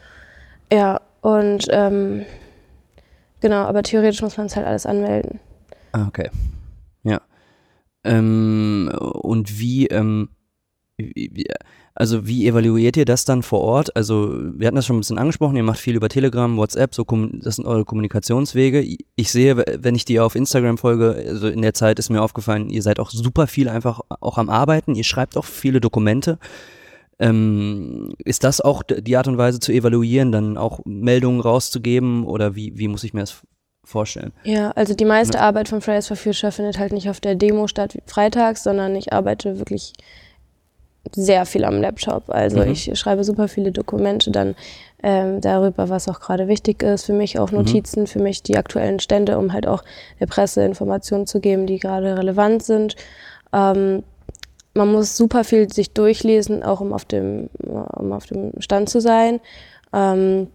Ja, und ähm, Genau, aber theoretisch muss man es halt alles anmelden. Ah, okay. Ja. Ähm, und wie, ähm, wie, also wie evaluiert ihr das dann vor Ort? Also wir hatten das schon ein bisschen angesprochen, ihr macht viel über Telegram, WhatsApp, so das sind eure Kommunikationswege. Ich sehe, wenn ich dir auf Instagram folge, also in der Zeit ist mir aufgefallen, ihr seid auch super viel einfach auch am Arbeiten, ihr schreibt auch viele Dokumente. Ähm, ist das auch die Art und Weise zu evaluieren, dann auch Meldungen rauszugeben oder wie, wie muss ich mir das vorstellen? Ja, also die meiste ja. Arbeit von Fridays for Future findet halt nicht auf der Demo statt freitags, sondern ich arbeite wirklich sehr viel am Laptop. Also mhm. ich schreibe super viele Dokumente dann ähm, darüber, was auch gerade wichtig ist. Für mich auch mhm. Notizen, mhm. für mich die aktuellen Stände, um halt auch der Presse Informationen zu geben, die gerade relevant sind. Ähm, man muss super viel sich durchlesen, auch um auf dem, um auf dem Stand zu sein. Ähm,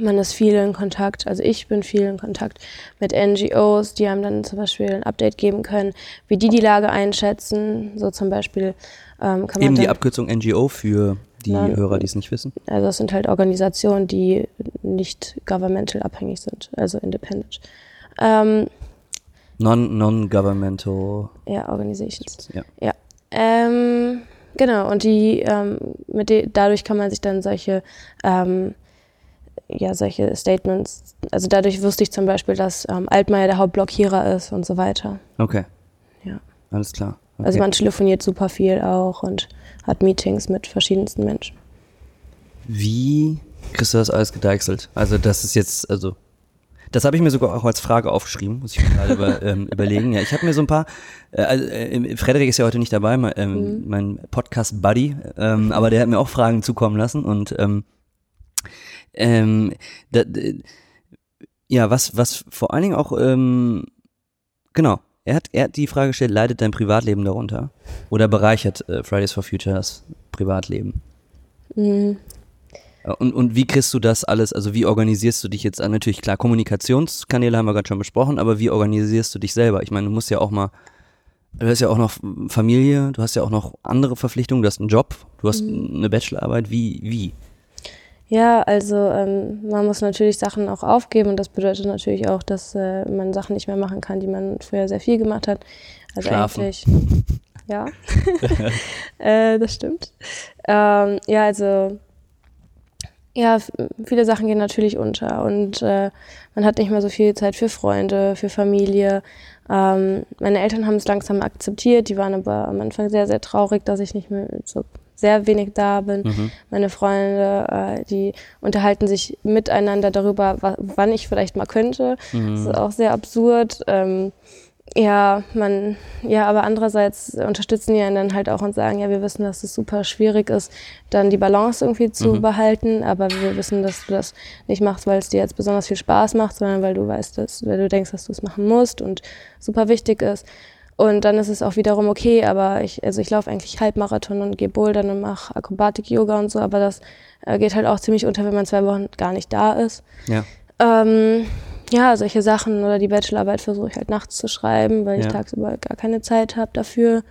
man ist viel in Kontakt, also ich bin viel in Kontakt mit NGOs, die einem dann zum Beispiel ein Update geben können, wie die die Lage einschätzen. So zum Beispiel ähm, kann man. Eben die Abkürzung NGO für die na, Hörer, die es nicht wissen. Also das sind halt Organisationen, die nicht governmental abhängig sind, also independent. Ähm, Non-governmental. ja, Organizations. Ja. ja. Ähm, genau, und die, ähm, mit de dadurch kann man sich dann solche, ähm, ja, solche Statements, also dadurch wusste ich zum Beispiel, dass ähm, Altmaier der Hauptblockierer ist und so weiter. Okay. Ja. Alles klar. Okay. Also man telefoniert super viel auch und hat Meetings mit verschiedensten Menschen. Wie kriegst du das alles gedeichselt? Also das ist jetzt, also das habe ich mir sogar auch als Frage aufgeschrieben, muss ich mir gerade über, ähm, überlegen. Ja, ich habe mir so ein paar, äh, also, äh, Frederik ist ja heute nicht dabei, mein, ähm, mhm. mein Podcast-Buddy, ähm, aber der hat mir auch Fragen zukommen lassen und ähm, ähm, da, ja, was, was vor allen Dingen auch, ähm, genau, er hat, er hat die Frage gestellt, leidet dein Privatleben darunter? Oder bereichert äh, Fridays for Future das Privatleben? Mhm. Äh, und, und wie kriegst du das alles, also wie organisierst du dich jetzt an? Natürlich, klar, Kommunikationskanäle haben wir gerade schon besprochen, aber wie organisierst du dich selber? Ich meine, du musst ja auch mal, du hast ja auch noch Familie, du hast ja auch noch andere Verpflichtungen, du hast einen Job, du hast mhm. eine Bachelorarbeit, wie, wie? Ja, also ähm, man muss natürlich Sachen auch aufgeben und das bedeutet natürlich auch, dass äh, man Sachen nicht mehr machen kann, die man früher sehr viel gemacht hat. Also Schlafen. eigentlich, ja, äh, das stimmt. Ähm, ja, also ja, viele Sachen gehen natürlich unter und äh, man hat nicht mehr so viel Zeit für Freunde, für Familie. Ähm, meine Eltern haben es langsam akzeptiert, die waren aber am Anfang sehr, sehr traurig, dass ich nicht mehr so sehr wenig da bin. Mhm. Meine Freunde, äh, die unterhalten sich miteinander darüber, wann ich vielleicht mal könnte. Mhm. Das ist auch sehr absurd. Ähm, ja, man, ja, aber andererseits unterstützen die einen dann halt auch und sagen, ja, wir wissen, dass es super schwierig ist, dann die Balance irgendwie zu mhm. behalten, aber wir wissen, dass du das nicht machst, weil es dir jetzt besonders viel Spaß macht, sondern weil du weißt, dass, weil du denkst, dass du es machen musst und super wichtig ist. Und dann ist es auch wiederum okay, aber ich, also ich laufe eigentlich Halbmarathon und gehe Bouldern und mache Akrobatik-Yoga und so, aber das äh, geht halt auch ziemlich unter, wenn man zwei Wochen gar nicht da ist. Ja. Ähm, ja, solche Sachen oder die Bachelorarbeit versuche ich halt nachts zu schreiben, weil ich tagsüber gar keine Zeit habe dafür.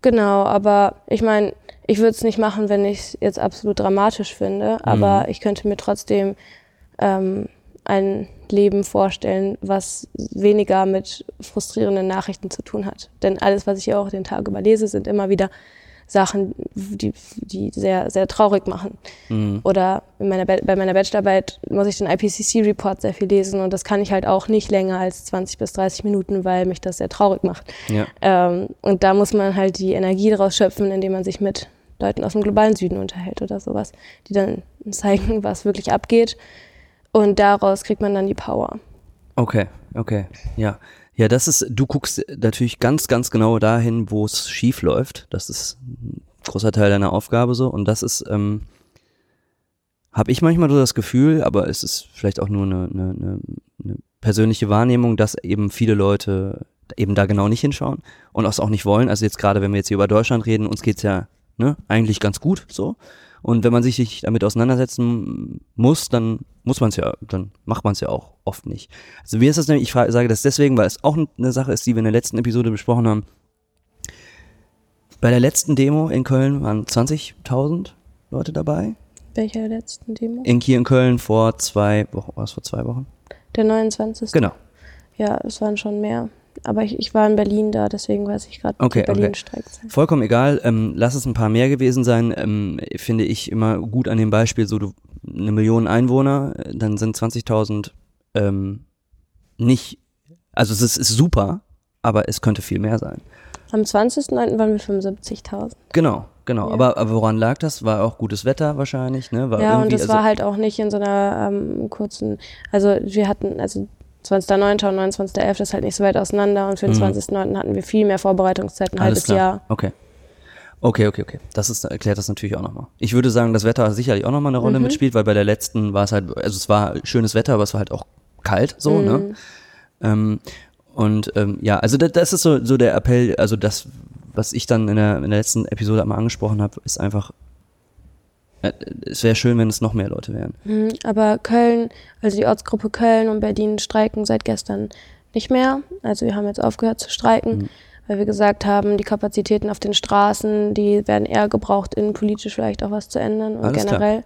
Genau, aber ich meine, ich würde es nicht machen, wenn ich es jetzt absolut dramatisch finde, aber mhm. ich könnte mir trotzdem ähm, ein Leben vorstellen, was weniger mit frustrierenden Nachrichten zu tun hat. Denn alles, was ich ja auch den Tag überlese, sind immer wieder Sachen, die, die sehr, sehr traurig machen. Mhm. Oder in meiner bei meiner Bachelorarbeit muss ich den IPCC-Report sehr viel lesen und das kann ich halt auch nicht länger als 20 bis 30 Minuten, weil mich das sehr traurig macht. Ja. Ähm, und da muss man halt die Energie daraus schöpfen, indem man sich mit Leuten aus dem globalen Süden unterhält oder sowas, die dann zeigen, was wirklich abgeht. Und daraus kriegt man dann die Power. Okay, okay, ja. Ja, das ist, du guckst natürlich ganz, ganz genau dahin, wo es schief läuft. Das ist ein großer Teil deiner Aufgabe so. Und das ist, ähm, habe ich manchmal so das Gefühl, aber es ist vielleicht auch nur eine, eine, eine persönliche Wahrnehmung, dass eben viele Leute eben da genau nicht hinschauen und das auch nicht wollen. Also jetzt gerade, wenn wir jetzt hier über Deutschland reden, uns geht's ja ne, eigentlich ganz gut so. Und wenn man sich damit auseinandersetzen muss, dann muss man es ja, dann macht man es ja auch oft nicht. Also wie ist das denn? Ich sage das deswegen, weil es auch eine Sache ist, die wir in der letzten Episode besprochen haben. Bei der letzten Demo in Köln waren 20.000 Leute dabei. Welcher letzten Demo? In hier in Köln vor zwei Wochen, was vor zwei Wochen? Der 29. Genau. Ja, es waren schon mehr. Aber ich, ich war in Berlin da, deswegen weiß ich gerade, okay, Berlin okay. streikt. Vollkommen egal. Ähm, lass es ein paar mehr gewesen sein. Ähm, finde ich immer gut an dem Beispiel, so du eine Million Einwohner, dann sind 20.000 ähm, nicht, also es ist, ist super, aber es könnte viel mehr sein. Am 20.09. waren wir 75.000. Genau, genau. Ja. Aber, aber woran lag das? War auch gutes Wetter wahrscheinlich, ne? War ja, und es also war halt auch nicht in so einer ähm, kurzen, also wir hatten, also 20.09. und 29.11. ist halt nicht so weit auseinander und für den mhm. 20.09. hatten wir viel mehr Vorbereitungszeit, ein Alles halbes klar. Jahr. Okay. Okay, okay, okay. Das ist, erklärt das natürlich auch nochmal. Ich würde sagen, das Wetter hat sicherlich auch nochmal eine Rolle mhm. mitspielt, weil bei der letzten war es halt, also es war schönes Wetter, aber es war halt auch kalt, so, ne? mhm. ne? Ähm, und ähm, ja, also das, das ist so, so der Appell, also das, was ich dann in der, in der letzten Episode einmal angesprochen habe, ist einfach, es wäre schön, wenn es noch mehr Leute wären. Mhm, aber Köln, also die Ortsgruppe Köln und Berlin streiken seit gestern nicht mehr. Also wir haben jetzt aufgehört zu streiken. Mhm weil wir gesagt haben, die Kapazitäten auf den Straßen, die werden eher gebraucht, innenpolitisch vielleicht auch was zu ändern und Alles generell.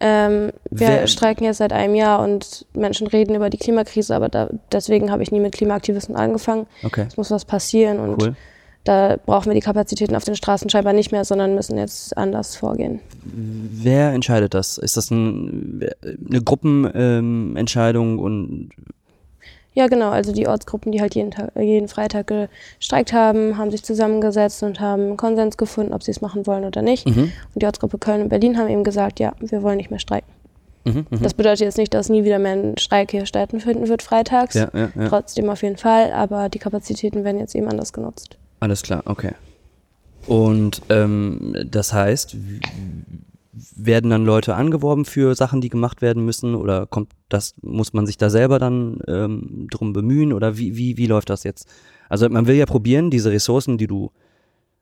Ähm, wir Wer, streiken jetzt seit einem Jahr und Menschen reden über die Klimakrise, aber da, deswegen habe ich nie mit Klimaaktivisten angefangen. Okay. Es muss was passieren und cool. Da brauchen wir die Kapazitäten auf den Straßen scheinbar nicht mehr, sondern müssen jetzt anders vorgehen. Wer entscheidet das? Ist das ein, eine Gruppenentscheidung ähm, und ja, genau. Also die Ortsgruppen, die halt jeden, Tag, jeden Freitag gestreikt haben, haben sich zusammengesetzt und haben Konsens gefunden, ob sie es machen wollen oder nicht. Mhm. Und die Ortsgruppe Köln und Berlin haben eben gesagt, ja, wir wollen nicht mehr streiken. Mhm, mh. Das bedeutet jetzt nicht, dass nie wieder mehr ein Streik hier stattfinden wird freitags. Ja, ja, ja. Trotzdem auf jeden Fall, aber die Kapazitäten werden jetzt eben anders genutzt. Alles klar, okay. Und ähm, das heißt, werden dann Leute angeworben für Sachen, die gemacht werden müssen oder kommt das, muss man sich da selber dann ähm, drum bemühen oder wie, wie, wie läuft das jetzt? Also man will ja probieren, diese Ressourcen, die du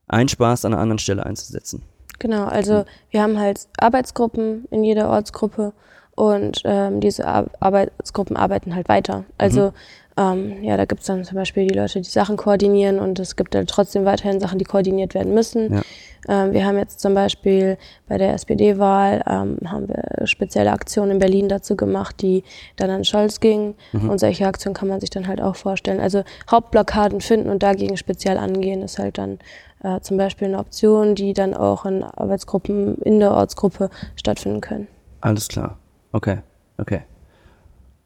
einsparst, an einer anderen Stelle einzusetzen. Genau, also wir haben halt Arbeitsgruppen in jeder Ortsgruppe und ähm, diese Ar Arbeitsgruppen arbeiten halt weiter. Also mhm. Ähm, ja, da gibt es dann zum Beispiel die Leute, die Sachen koordinieren und es gibt dann trotzdem weiterhin Sachen, die koordiniert werden müssen. Ja. Ähm, wir haben jetzt zum Beispiel bei der SPD-Wahl ähm, haben wir spezielle Aktionen in Berlin dazu gemacht, die dann an Scholz gingen. Mhm. Und solche Aktionen kann man sich dann halt auch vorstellen. Also Hauptblockaden finden und dagegen speziell angehen ist halt dann äh, zum Beispiel eine Option, die dann auch in Arbeitsgruppen in der Ortsgruppe stattfinden können. Alles klar. Okay, okay.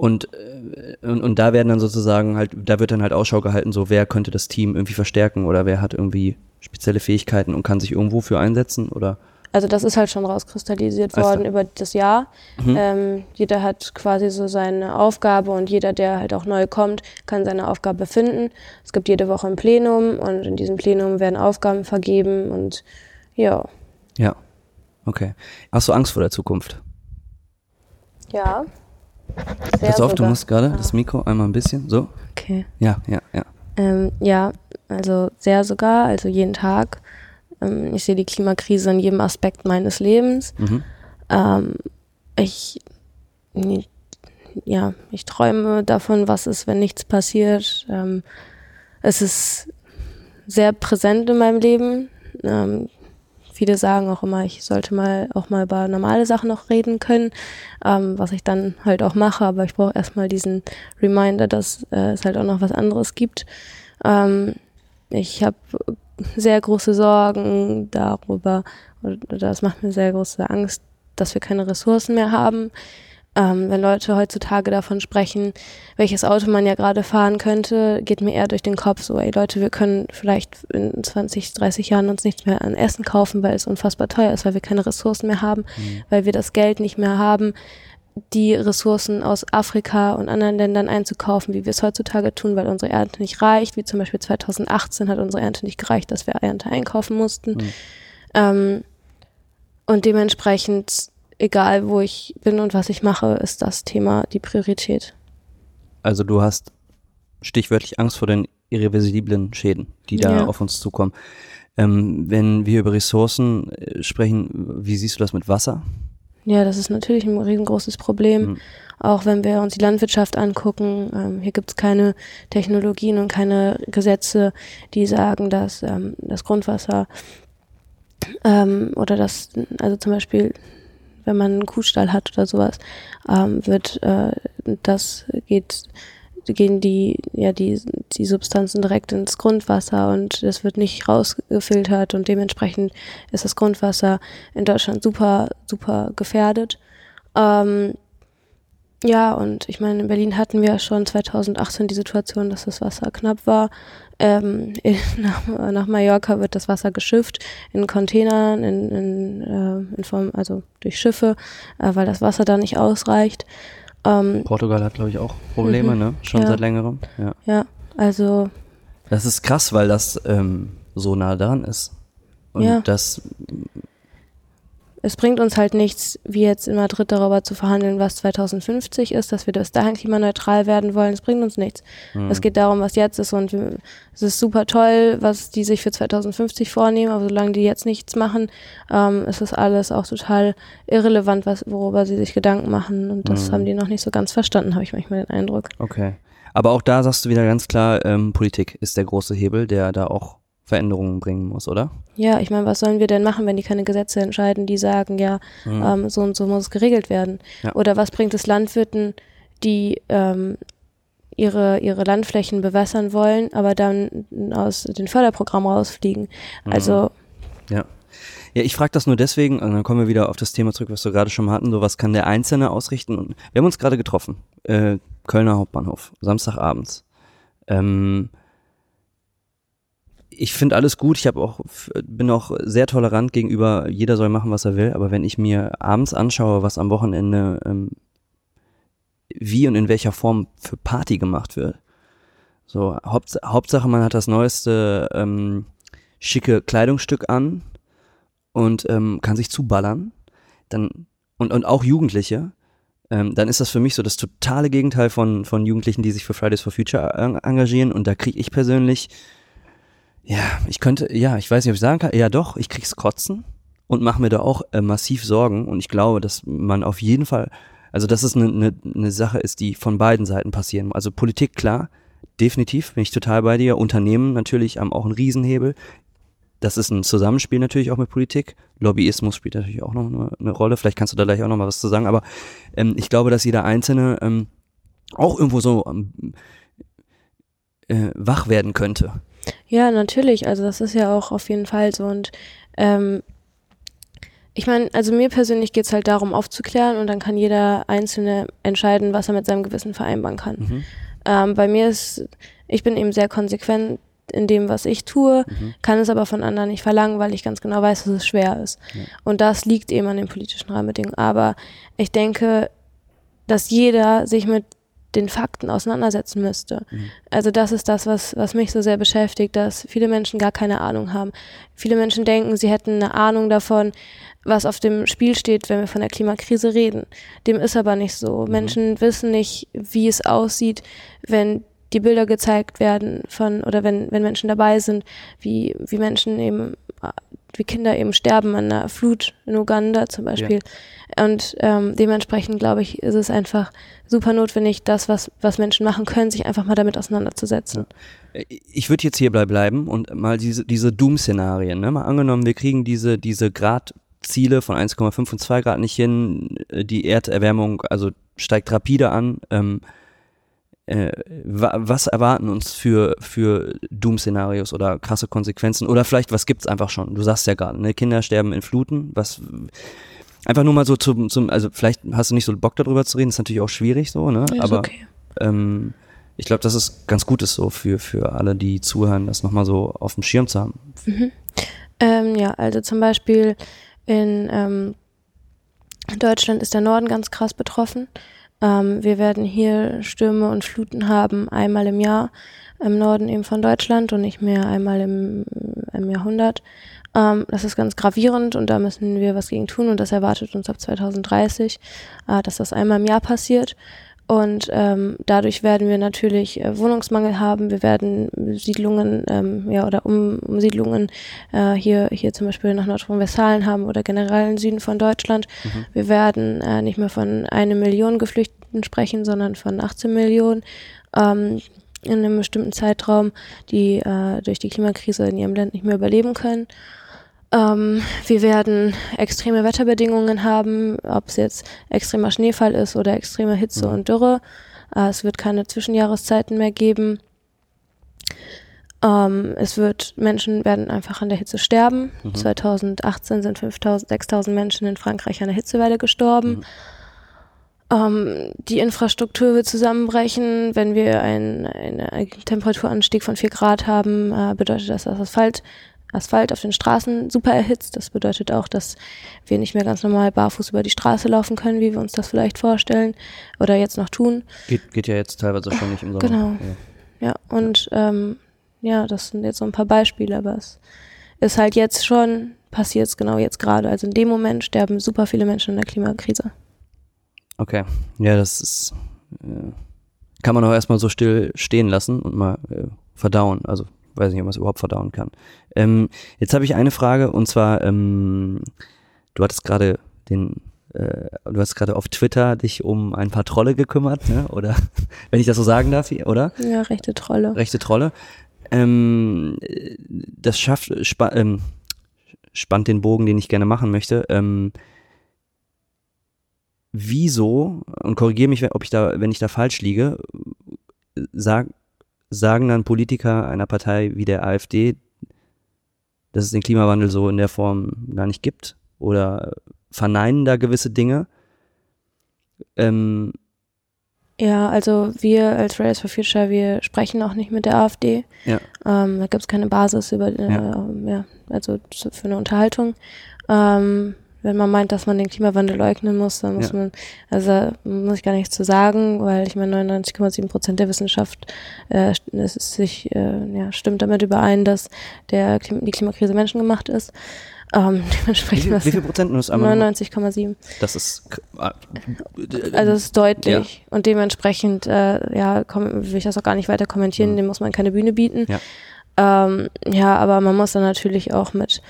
Und, äh, und, und da werden dann sozusagen halt, da wird dann halt Ausschau gehalten, so wer könnte das Team irgendwie verstärken oder wer hat irgendwie spezielle Fähigkeiten und kann sich irgendwo für einsetzen oder? Also das ist halt schon rauskristallisiert worden über das Jahr. Mhm. Ähm, jeder hat quasi so seine Aufgabe und jeder, der halt auch neu kommt, kann seine Aufgabe finden. Es gibt jede Woche ein Plenum und in diesem Plenum werden Aufgaben vergeben und ja. Ja. Okay. Hast du Angst vor der Zukunft? Ja. Sehr Pass auf, du sogar. musst gerade Ah. das Mikro einmal ein bisschen. So? Okay. Ja, ja, ja. Ähm, ja, also sehr sogar, also jeden Tag. Ähm, ich sehe die Klimakrise in jedem Aspekt meines Lebens. Mhm. Ähm, ich, ja, ich träume davon, was ist, wenn nichts passiert. Ähm, es ist sehr präsent in meinem Leben. Viele sagen auch immer, ich sollte mal auch mal über normale Sachen noch reden können, ähm, was ich dann halt auch mache, aber ich brauche erstmal diesen Reminder, dass äh, es halt auch noch was anderes gibt. Ähm, ich habe sehr große Sorgen darüber, oder das macht mir sehr große Angst, dass wir keine Ressourcen mehr haben. Ähm, wenn Leute heutzutage davon sprechen, welches Auto man ja gerade fahren könnte, geht mir eher durch den Kopf so, ey Leute, wir können vielleicht in 20, 30 Jahren uns nichts mehr an Essen kaufen, weil es unfassbar teuer ist, weil wir keine Ressourcen mehr haben, weil wir das Geld nicht mehr haben, die Ressourcen aus Afrika und anderen Ländern einzukaufen, wie wir es heutzutage tun, weil unsere Ernte nicht reicht, wie zum Beispiel 2018 hat unsere Ernte nicht gereicht, dass wir Ernte einkaufen mussten. Mhm. Ähm, und dementsprechend, egal wo ich bin und was ich mache, ist das Thema die Priorität. Also du hast stichwörtlich Angst vor den irreversiblen Schäden, die da Ja. auf uns zukommen. Ähm, wenn wir über Ressourcen äh, sprechen, wie siehst du das mit Wasser? Ja, das ist natürlich ein riesengroßes Problem. Mhm. Auch wenn wir uns die Landwirtschaft angucken, ähm, hier gibt es keine Technologien und keine Gesetze, die sagen, dass ähm, das Grundwasser ähm, oder das, also zum Beispiel, wenn man einen Kuhstall hat oder sowas, ähm, wird äh, das geht gehen die ja die die Substanzen direkt ins Grundwasser und es wird nicht rausgefiltert und dementsprechend ist das Grundwasser in Deutschland super super gefährdet. Ähm, ja, und ich meine, in Berlin hatten wir schon 2018 die Situation, dass das Wasser knapp war. Ähm, in, nach, nach Mallorca wird das Wasser geschifft in Containern, in, in, äh, in Form, also durch Schiffe, äh, weil das Wasser da nicht ausreicht. Ähm, Portugal hat, glaube ich, auch Probleme, Mhm. ne? Schon Ja. seit längerem. Ja. ja, also Das ist krass, weil das ähm, so nah dran ist. Und Ja. das, es bringt uns halt nichts, wie jetzt in Madrid darüber zu verhandeln, was 2050 ist, dass wir bis dahin klimaneutral werden wollen. Es bringt uns nichts. hm, Es geht darum, was jetzt ist und es ist super toll, was die sich für 2050 vornehmen, aber solange die jetzt nichts machen, ähm, ist das alles auch total irrelevant, was, worüber sie sich Gedanken machen und das Mhm. haben die noch nicht so ganz verstanden, habe ich manchmal den Eindruck. okay. Aber auch da sagst du wieder ganz klar, ähm, Politik ist der große Hebel, der da auch Veränderungen bringen muss, oder? Ja, ich meine, was sollen wir denn machen, wenn die keine Gesetze entscheiden, die sagen, ja, Mhm. ähm, so und so muss es geregelt werden? Ja. Oder was bringt es Landwirten, die ähm, ihre, ihre Landflächen bewässern wollen, aber dann aus den Förderprogrammen rausfliegen? Mhm. Also, Ja. Ja, ich frage das nur deswegen, und dann kommen wir wieder auf das Thema zurück, was wir gerade schon mal hatten, so was kann der Einzelne ausrichten. Und wir haben uns gerade getroffen, äh, Kölner Hauptbahnhof, Samstagabends. Ähm, ich finde alles gut, ich habe auch, bin auch sehr tolerant gegenüber, jeder soll machen, was er will, aber wenn ich mir abends anschaue, was am Wochenende, ähm, wie und in welcher Form für Party gemacht wird, so, Haupt, Hauptsache man hat das neueste ähm, schicke Kleidungsstück an und ähm, kann sich zuballern, dann und, und auch Jugendliche, ähm, dann ist das für mich so das totale Gegenteil von, von Jugendlichen, die sich für Fridays for Future en- engagieren. Und da kriege ich persönlich, ja, ich könnte, ja, ich weiß nicht, ob ich sagen kann, ja doch, ich krieg's kotzen und mache mir da auch äh, massiv Sorgen. Und ich glaube, dass man auf jeden Fall, also dass es eine ne, ne Sache ist, die von beiden Seiten passieren. muss. Also Politik, klar, definitiv, bin ich total bei dir. Unternehmen natürlich haben auch einen Riesenhebel. Das ist ein Zusammenspiel natürlich auch mit Politik. Lobbyismus spielt natürlich auch noch eine, eine Rolle. Vielleicht kannst du da gleich auch noch mal was zu sagen. Aber ähm, ich glaube, dass jeder Einzelne ähm, auch irgendwo so ähm, äh, wach werden könnte. Ja, natürlich. Also das ist ja auch auf jeden Fall so. Und ähm, ich meine, also mir persönlich geht's halt darum, aufzuklären und dann kann jeder Einzelne entscheiden, was er mit seinem Gewissen vereinbaren kann. Mhm. Ähm, bei mir ist, ich bin eben sehr konsequent in dem, was ich tue, mhm. kann es aber von anderen nicht verlangen, weil ich ganz genau weiß, dass es schwer ist. Ja. Und das liegt eben an den politischen Rahmenbedingungen. Aber ich denke, dass jeder sich mit den Fakten auseinandersetzen müsste. Mhm. Also das ist das, was, was mich so sehr beschäftigt, dass viele Menschen gar keine Ahnung haben. Viele Menschen denken, sie hätten eine Ahnung davon, was auf dem Spiel steht, wenn wir von der Klimakrise reden. Dem ist aber nicht so. Mhm. Menschen wissen nicht, wie es aussieht, wenn die Bilder gezeigt werden von, oder wenn, wenn Menschen dabei sind, wie, wie Menschen eben, wie Kinder eben sterben an einer Flut in Uganda zum Beispiel. Ja. Und ähm, dementsprechend, glaube ich, ist es einfach super notwendig, das, was, was Menschen machen können, sich einfach mal damit auseinanderzusetzen. Ja. Ich würde jetzt hierbei bleiben und mal diese, diese Doom-Szenarien, ne? mal angenommen, wir kriegen diese, diese Grad Ziele von 1,5 und 2 Grad nicht hin. Die Erderwärmung also steigt rapide an. Ähm, äh, was erwarten uns für, für Doom-Szenarios oder krasse Konsequenzen? Oder vielleicht, was gibt's einfach schon? Du sagst ja gerade, ne? Kinder sterben in Fluten. Was einfach nur mal so zum, zum, also vielleicht hast du nicht so Bock darüber zu reden, ist natürlich auch schwierig so, ne? Ja, Aber okay. ähm, ich glaube, das ist ganz gut ist so für, für alle, die zuhören, das nochmal so auf dem Schirm zu haben. Mhm. Ähm, ja, also zum Beispiel in ähm, Deutschland ist der Norden ganz krass betroffen. Ähm, wir werden hier Stürme und Fluten haben, einmal im Jahr im Norden eben von Deutschland und nicht mehr einmal im, im Jahrhundert. Ähm, das ist ganz gravierend und da müssen wir was gegen tun und das erwartet uns ab 2030, äh, dass das einmal im Jahr passiert. Und ähm, dadurch werden wir natürlich äh, Wohnungsmangel haben. Wir werden Siedlungen ähm, ja, oder um, Umsiedlungen äh, hier, hier zum Beispiel nach Nordrhein-Westfalen haben oder generell im Süden von Deutschland. Mhm. Wir werden äh, nicht mehr von einer Million Geflüchteten sprechen, sondern von 18 Millionen ähm, in einem bestimmten Zeitraum, die äh, durch die Klimakrise in ihrem Land nicht mehr überleben können. Ähm, wir werden extreme Wetterbedingungen haben, ob es jetzt extremer Schneefall ist oder extreme Hitze mhm. und Dürre. Äh, es wird keine Zwischenjahreszeiten mehr geben. Ähm, es wird, Menschen werden einfach an der Hitze sterben. Mhm. 2018 sind 5000, 6000 Menschen in Frankreich an der Hitzewelle gestorben. Mhm. Ähm, die Infrastruktur wird zusammenbrechen. Wenn wir einen, einen Temperaturanstieg von 4 Grad haben, äh, bedeutet das, dass Asphalt Asphalt auf den Straßen super erhitzt. Das bedeutet auch, dass wir nicht mehr ganz normal barfuß über die Straße laufen können, wie wir uns das vielleicht vorstellen oder jetzt noch tun. Geht, geht ja jetzt teilweise schon nicht im Sommer. Genau. Ja, ja und ähm, ja, das sind jetzt so ein paar Beispiele, aber es ist halt jetzt schon, passiert es genau jetzt gerade. Also in dem Moment sterben super viele Menschen in der Klimakrise. Okay, ja, das ist, äh, kann man auch erstmal so still stehen lassen und mal äh, verdauen. Also weiß nicht, ob man es überhaupt verdauen kann. Ähm, jetzt habe ich eine Frage und zwar, ähm, du hattest gerade den, äh, du hast gerade auf Twitter dich um ein paar Trolle gekümmert, ne? Oder wenn ich das so sagen darf, oder? Ja, rechte Trolle. Rechte Trolle. Ähm, das schafft, spa ähm, spannt den Bogen, den ich gerne machen möchte. Ähm, wieso, und korrigiere mich, ob ich da, wenn ich da falsch liege, sag, sagen dann Politiker einer Partei wie der AfD, dass es den Klimawandel so in der Form gar nicht gibt oder verneinen da gewisse Dinge. Ähm, ja, also wir als Fridays for Future, wir sprechen auch nicht mit der AfD. Ja. Ähm, da gibt es keine Basis über, äh, ja. ja. also für eine Unterhaltung. Ähm, wenn man meint, dass man den Klimawandel leugnen muss, dann muss ja. man, also muss ich gar nichts zu sagen, weil ich meine 99,7 Prozent der Wissenschaft äh, ist sich, äh, ja, stimmt damit überein, dass der Klima, die Klimakrise menschengemacht ist. Ähm, dementsprechend wie, viel, wie viel Prozent nur 99,7. Das ist ah, also das ist deutlich ja. und dementsprechend äh, ja komm, will ich das auch gar nicht weiter kommentieren. Mhm. Dem muss man keine Bühne bieten. Ja. Ähm, ja, aber man muss dann natürlich auch mit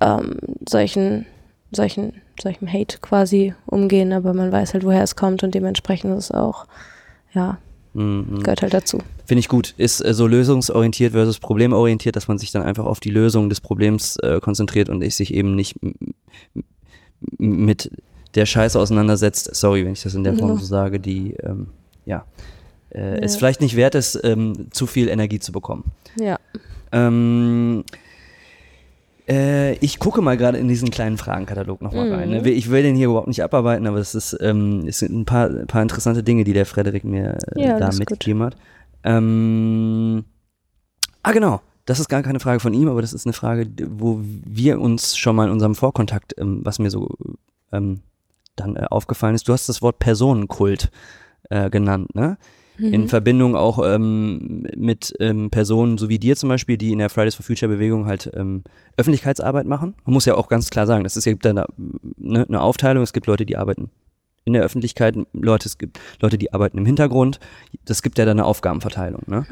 ähm, solchen solchen, solchem Hate quasi umgehen, aber man weiß halt, woher es kommt und dementsprechend ist es auch, ja, mhm. gehört halt dazu. Finde ich gut. Ist äh, so lösungsorientiert versus problemorientiert, dass man sich dann einfach auf die Lösung des Problems äh, konzentriert und ich sich eben nicht mit der Scheiße auseinandersetzt. Sorry, wenn ich das in der Form so sage, die, ähm, ja, äh, ja. es vielleicht nicht wert ist, ähm, zu viel Energie zu bekommen. Ja. Ähm, äh, ich gucke mal gerade in diesen kleinen Fragenkatalog nochmal mhm. rein. Ne? Ich will den hier überhaupt nicht abarbeiten, aber es ist, ähm, es sind ein paar, ein paar interessante Dinge, die der Frederik mir äh, ja, da mitgegeben hat. Ähm, ah, genau. das ist gar keine Frage von ihm, aber das ist eine Frage, wo wir uns schon mal in unserem Vorkontakt, ähm, was mir so ähm, dann äh, aufgefallen ist, du hast das Wort Personenkult äh, genannt, ne? In Mhm. Verbindung auch ähm, mit ähm, Personen, so wie dir zum Beispiel, die in der Fridays for Future Bewegung halt ähm, Öffentlichkeitsarbeit machen. Man muss ja auch ganz klar sagen, das ist ja gibt da eine, ne, eine Aufteilung. Es gibt Leute, die arbeiten in der Öffentlichkeit, Leute, es gibt Leute, die arbeiten im Hintergrund. Das gibt ja dann eine Aufgabenverteilung. Ne?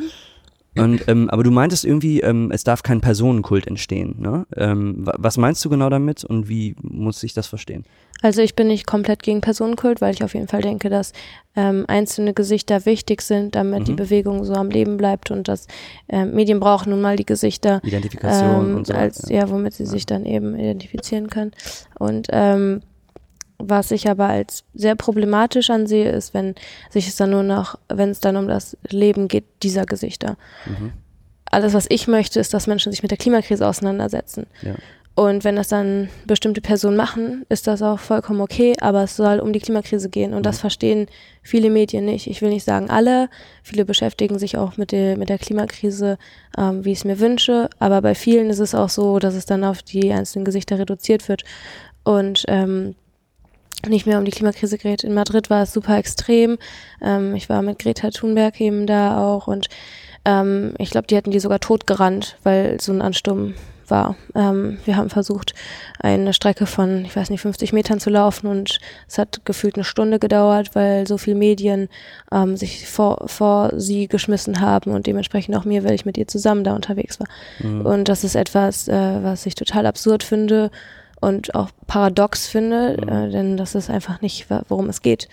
Und, ähm, aber du meintest irgendwie, ähm, es darf kein Personenkult entstehen. Ne? Ähm, wa- was meinst du genau damit und wie muss ich das verstehen? Also ich bin nicht komplett gegen Personenkult, weil ich auf jeden Fall denke, dass ähm, einzelne Gesichter wichtig sind, damit die Mhm. Bewegung so am Leben bleibt und dass ähm, Medien brauchen nun mal die Gesichter, Identifikation ähm, und so. als ja. ja, womit sie sich dann eben identifizieren können. Und ähm, was ich aber als sehr problematisch ansehe, ist, wenn sich es dann nur noch, wenn es dann um das Leben geht dieser Gesichter. Mhm. Alles, was ich möchte, ist, dass Menschen sich mit der Klimakrise auseinandersetzen. Ja. Und wenn das dann bestimmte Personen machen, ist das auch vollkommen okay, aber es soll um die Klimakrise gehen und das verstehen viele Medien nicht. Ich will nicht sagen alle, viele beschäftigen sich auch mit der, mit der Klimakrise, ähm, wie ich es mir wünsche, aber bei vielen ist es auch so, dass es dann auf die einzelnen Gesichter reduziert wird und ähm, nicht mehr um die Klimakrise geht. In Madrid war es super extrem. Ähm, ich war mit Greta Thunberg eben da auch und ähm, ich glaube, die hätten die sogar totgerannt, weil so ein Ansturm war. Ähm, wir haben versucht, eine Strecke von, ich weiß nicht, 50 Metern zu laufen und es hat gefühlt eine Stunde gedauert, weil so viele Medien ähm, sich vor, vor sie geschmissen haben und dementsprechend auch mir, weil ich mit ihr zusammen da unterwegs war. Mhm. Und das ist etwas, äh, was ich total absurd finde und auch paradox finde, Mhm. äh, denn das ist einfach nicht, worum es geht.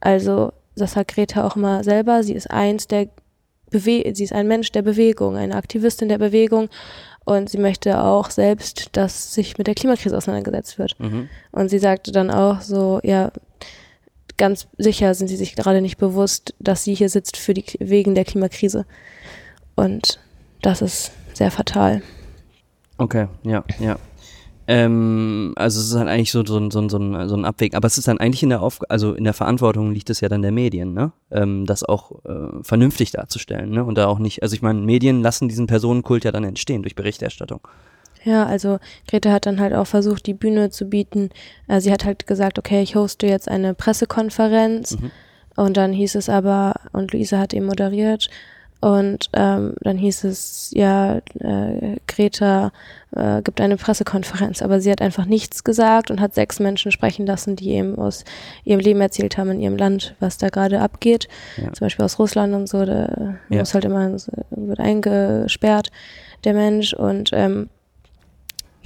Also, das sagt Greta auch immer selber, sie ist eins der Bewe sie ist ein Mensch der Bewegung, eine Aktivistin der Bewegung und sie möchte auch selbst, dass sich mit der Klimakrise auseinandergesetzt wird. Mhm. Und sie sagte dann auch so, ja, ganz sicher sind sie sich gerade nicht bewusst, dass sie hier sitzt für die wegen der Klimakrise. Und das ist sehr fatal. Okay, ja, ja. Ähm, also es ist halt eigentlich so, so, ein- so, ein- so, ein, so ein Abwägen. Aber es ist dann eigentlich in der Auf also in der Verantwortung liegt es ja dann der Medien, ne? Ähm, das auch äh, vernünftig darzustellen, ne? Und da auch nicht, also ich meine, Medien lassen diesen Personenkult ja dann entstehen durch Berichterstattung. Ja, also Greta hat dann halt auch versucht, die Bühne zu bieten. Äh, sie hat halt gesagt, okay, ich hoste jetzt eine Pressekonferenz. Mhm. Und dann hieß es aber, und Luisa hat eben moderiert, und ähm, dann hieß es, ja, äh, Greta äh, gibt eine Pressekonferenz, aber sie hat einfach nichts gesagt und hat sechs Menschen sprechen lassen, die eben aus ihrem Leben erzählt haben in ihrem Land, was da gerade abgeht. Ja. Zum Beispiel aus Russland und so, da Ja. muss halt immer, wird eingesperrt, der Mensch. Und ähm,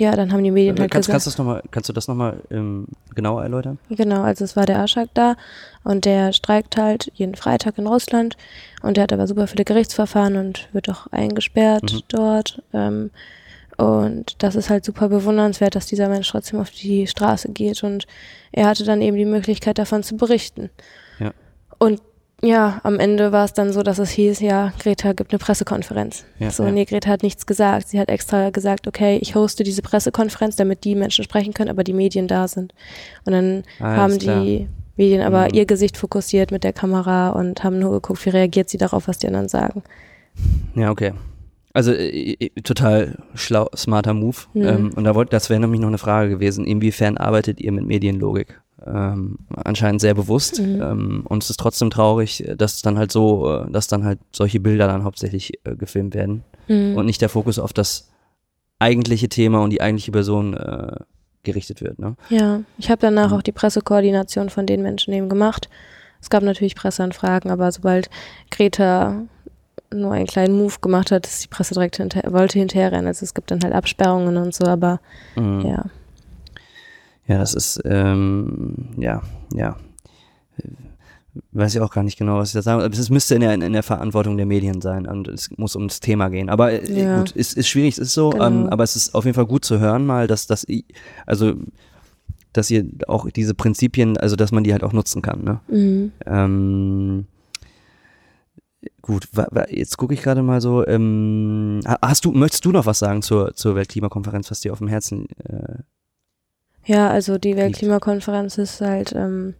ja, dann haben die Medien halt kannst, gesagt, kannst, du das noch mal, kannst du das nochmal ähm, genauer erläutern? Genau, also es war der Aschak da und der streikt halt jeden Freitag in Russland und der hat aber super viele Gerichtsverfahren und wird auch eingesperrt Mhm. dort. Ähm, und das ist halt super bewundernswert, dass dieser Mensch trotzdem auf die Straße geht und er hatte dann eben die Möglichkeit davon zu berichten. Ja. Und ja, am Ende war es dann so, dass es hieß, ja, Greta gibt eine Pressekonferenz. Ja, so, ja. nee, Greta hat nichts gesagt. Sie hat extra gesagt, okay, ich hoste diese Pressekonferenz, damit die Menschen sprechen können, aber die Medien da sind. Und dann Alles haben klar. die Medien aber Mhm. ihr Gesicht fokussiert mit der Kamera und haben nur geguckt, wie reagiert sie darauf, was die anderen sagen. Ja, okay. Also äh, äh, total schlau, smarter Move. Mhm. Ähm, und da wollt, das wäre nämlich noch eine Frage gewesen. Inwiefern arbeitet ihr mit Medienlogik? Ähm, anscheinend sehr bewusst. Mhm. Ähm, und es ist trotzdem traurig, dass es dann halt so, äh, dass dann halt solche Bilder dann hauptsächlich äh, gefilmt werden Mhm. und nicht der Fokus auf das eigentliche Thema und die eigentliche Person äh, gerichtet wird. Ne? Ja, ich habe danach Mhm. auch die Pressekoordination von den Menschen eben gemacht. Es gab natürlich Presseanfragen, aber sobald Greta nur einen kleinen Move gemacht hat, ist die Presse direkt hinter wollte hinterherrennen. Also es gibt dann halt Absperrungen und so, aber Mhm. ja. Ja, das ist, ähm, ja, ja. Weiß ich auch gar nicht genau, was ich da sagen es müsste in der, in der Verantwortung der Medien sein und es muss um das Thema gehen. Aber äh, Ja. gut, ist, ist schwierig, es ist so, Genau. ähm, aber es ist auf jeden Fall gut zu hören mal, dass, dass, i- also, dass ihr auch diese Prinzipien, also dass man die halt auch nutzen kann, ne? Mhm. Ähm, gut, jetzt gucke ich gerade mal so, ähm, ha- hast du, möchtest du noch was sagen zur, zur Weltklimakonferenz, was dir auf dem Herzen äh, Ja, also die Weltklimakonferenz ist halt ähm,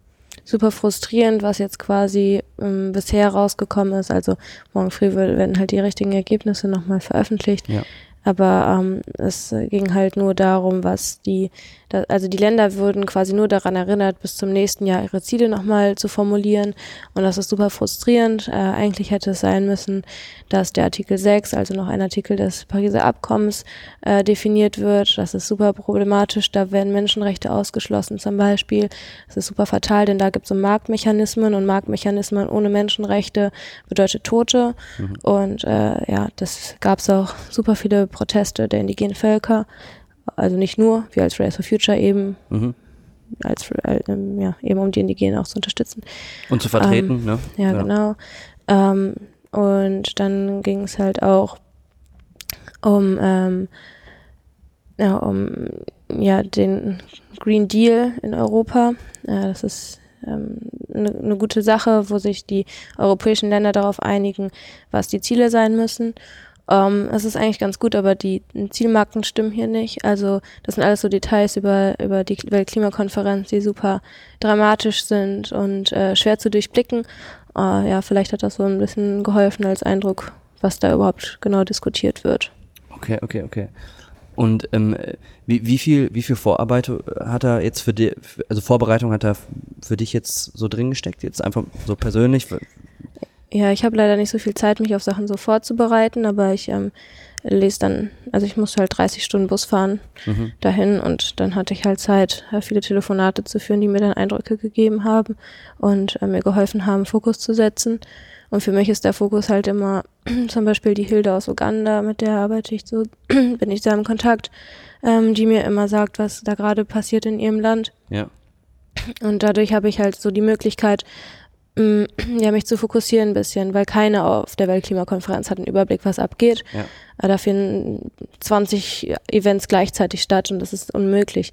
super frustrierend, was jetzt quasi ähm, bisher rausgekommen ist. Also morgen früh werden halt die richtigen Ergebnisse nochmal veröffentlicht. Ja. Aber ähm, es ging halt nur darum, was die, da, also die Länder würden quasi nur daran erinnert, bis zum nächsten Jahr ihre Ziele nochmal zu formulieren. Und das ist super frustrierend. Äh, eigentlich hätte es sein müssen, dass der Artikel 6, also noch ein Artikel des Pariser Abkommens, äh, definiert wird. Das ist super problematisch. Da werden Menschenrechte ausgeschlossen zum Beispiel. Das ist super fatal, denn da gibt es so Marktmechanismen und Marktmechanismen ohne Menschenrechte bedeutet Tote. Mhm. Und äh, ja, das gab es auch super viele Proteste der indigenen Völker. Also nicht nur, wir als Race for Future eben, mhm. als, äh, ja, eben um die Indigenen auch zu unterstützen. Und zu vertreten, ähm, ne? Ja, ja. genau. Ähm, und dann ging es halt auch um, ähm, ja, um ja, den Green Deal in Europa. Ja, das ist eine, ähm, eine gute Sache, wo sich die europäischen Länder darauf einigen, was die Ziele sein müssen. Ähm, es ist eigentlich ganz gut, aber die Zielmarken stimmen hier nicht. Also das sind alles so Details über, über die Weltklimakonferenz, die super dramatisch sind und äh, schwer zu durchblicken. Äh, ja, vielleicht hat das so ein bisschen geholfen als Eindruck, was da überhaupt genau diskutiert wird. Okay, okay, okay. Und ähm, wie, wie viel, wie viel Vorarbeit hat er jetzt für dich, also Vorbereitung hat er für dich jetzt so drin gesteckt, jetzt einfach so persönlich? Ja, ich habe leider nicht so viel Zeit, mich auf Sachen so vorzubereiten, aber ich ähm, lese dann, also ich musste halt 30 Stunden Bus fahren mhm. dahin und dann hatte ich halt Zeit, äh, viele Telefonate zu führen, die mir dann Eindrücke gegeben haben und äh, mir geholfen haben, Fokus zu setzen. Und für mich ist der Fokus halt immer zum Beispiel die Hilde aus Uganda, mit der arbeite ich so, bin ich sehr im Kontakt, ähm, die mir immer sagt, was da gerade passiert in ihrem Land. Ja. Und dadurch habe ich halt so die Möglichkeit, ja, mich zu fokussieren ein bisschen, weil keiner auf der Weltklimakonferenz hat einen Überblick, was abgeht. Ja. Da finden 20 Events gleichzeitig statt und das ist unmöglich.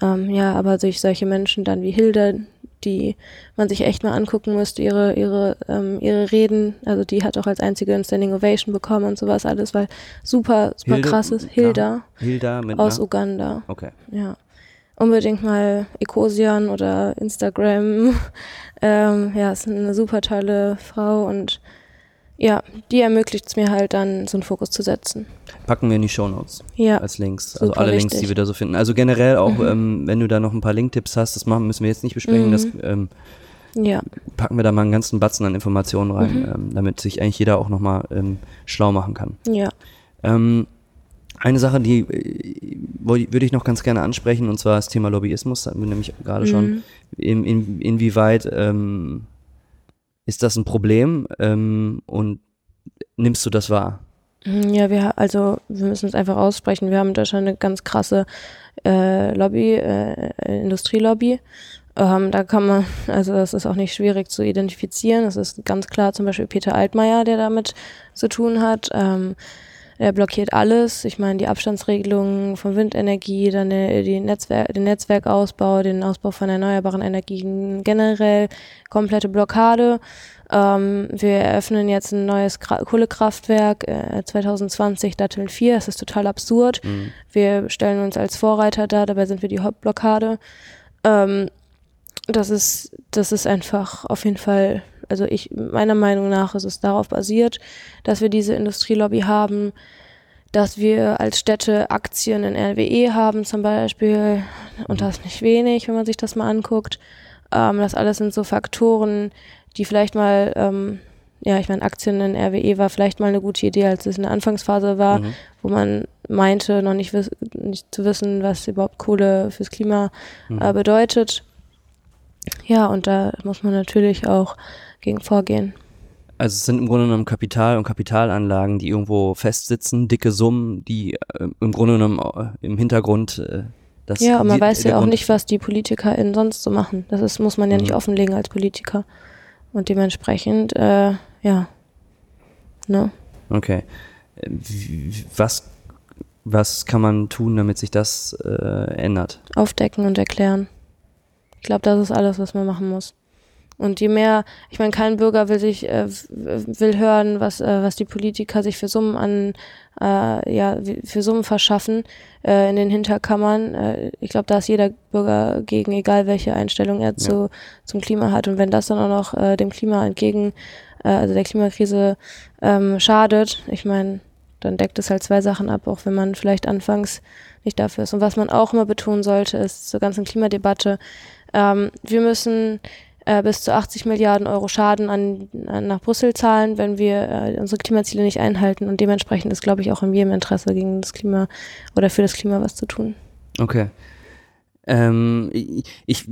Ähm, ja, aber durch solche Menschen dann wie Hilde, die man sich echt mal angucken müsste, ihre, ihre, ähm, ihre Reden, also die hat auch als einzige ein Standing Ovation bekommen und sowas alles, weil super, super Hilde, krass ist. Hilda, Hilda aus Uganda. Okay. Ja unbedingt mal Ecosian oder Instagram. ähm, ja, ist eine super tolle Frau und ja, die ermöglicht es mir halt dann, so einen Fokus zu setzen. Packen wir in die Show Notes ja, als Links. Also alle Links, die wir da so finden. Also generell auch, mhm. ähm, wenn du da noch ein paar Link-Tipps hast, das machen, müssen wir jetzt nicht besprechen. Mhm. Das ähm, ja. packen wir da mal einen ganzen Batzen an Informationen rein, mhm. ähm, damit sich eigentlich jeder auch nochmal ähm, schlau machen kann. Ja. Ähm, eine Sache, die äh, würde ich noch ganz gerne ansprechen, und zwar das Thema Lobbyismus, da hatten wir nämlich gerade mhm. schon. In, in, inwieweit ähm, ist das ein Problem ähm, und nimmst du das wahr? Mhm, ja, wir also wir müssen es einfach aussprechen. Wir haben in Deutschland eine ganz krasse äh, Lobby, äh, Industrielobby. Ähm, da kann man, also das ist auch nicht schwierig zu identifizieren. Das ist ganz klar zum Beispiel Peter Altmaier, der damit zu tun hat. Ähm, er blockiert alles. Ich meine, die Abstandsregelungen von Windenergie, dann der, die Netzwerk, den Netzwerkausbau, den Ausbau von erneuerbaren Energien generell, komplette Blockade. Ähm, wir eröffnen jetzt ein neues Kra Kohlekraftwerk äh, 2020, Datteln 4. Das ist total absurd. Mhm. Wir stellen uns als Vorreiter da, dabei sind wir die Hauptblockade. Ähm, das ist, das ist einfach auf jeden Fall also ich, meiner Meinung nach ist es darauf basiert, dass wir diese Industrielobby haben, dass wir als Städte Aktien in RWE haben zum Beispiel und das nicht wenig, wenn man sich das mal anguckt. Ähm, das alles sind so Faktoren, die vielleicht mal, ähm, ja, ich meine, Aktien in RWE war vielleicht mal eine gute Idee, als es in der Anfangsphase war, mhm. wo man meinte, noch nicht, nicht, zu wissen, was überhaupt Kohle fürs Klima mhm. äh, bedeutet. Ja, und da muss man natürlich auch gegen vorgehen. Also es sind im Grunde genommen Kapital und Kapitalanlagen, die irgendwo festsitzen, dicke Summen, die äh, im Grunde genommen äh, im Hintergrund äh, das Ja, und man weiß ja auch nicht, was die PolitikerInnen sonst so machen. Das ist, muss man ja mhm. nicht offenlegen als Politiker. Und dementsprechend, äh, ja. Ne? Okay. Was, was kann man tun, damit sich das äh, ändert? Aufdecken und erklären. Ich glaube, das ist alles, was man machen muss. Und je mehr, ich meine, kein Bürger will sich, äh, will hören, was, äh, was die Politiker sich für Summen an, äh, ja, für Summen verschaffen äh, in den Hinterkammern. Äh, ich glaube, da ist jeder Bürger gegen, egal welche Einstellung er zu, ja. zum Klima hat. Und wenn das dann auch noch äh, dem Klima entgegen, äh, also der Klimakrise ähm, schadet, ich meine, dann deckt es halt zwei Sachen ab, auch wenn man vielleicht anfangs nicht dafür ist. Und was man auch immer betonen sollte, ist zur ganzen Klimadebatte, ähm, wir müssen äh, bis zu 80 Milliarden Euro Schaden an, an nach Brüssel zahlen, wenn wir äh, unsere Klimaziele nicht einhalten. Und dementsprechend ist, glaube ich, auch in jedem Interesse gegen das Klima oder für das Klima was zu tun. Okay. Ähm, ich,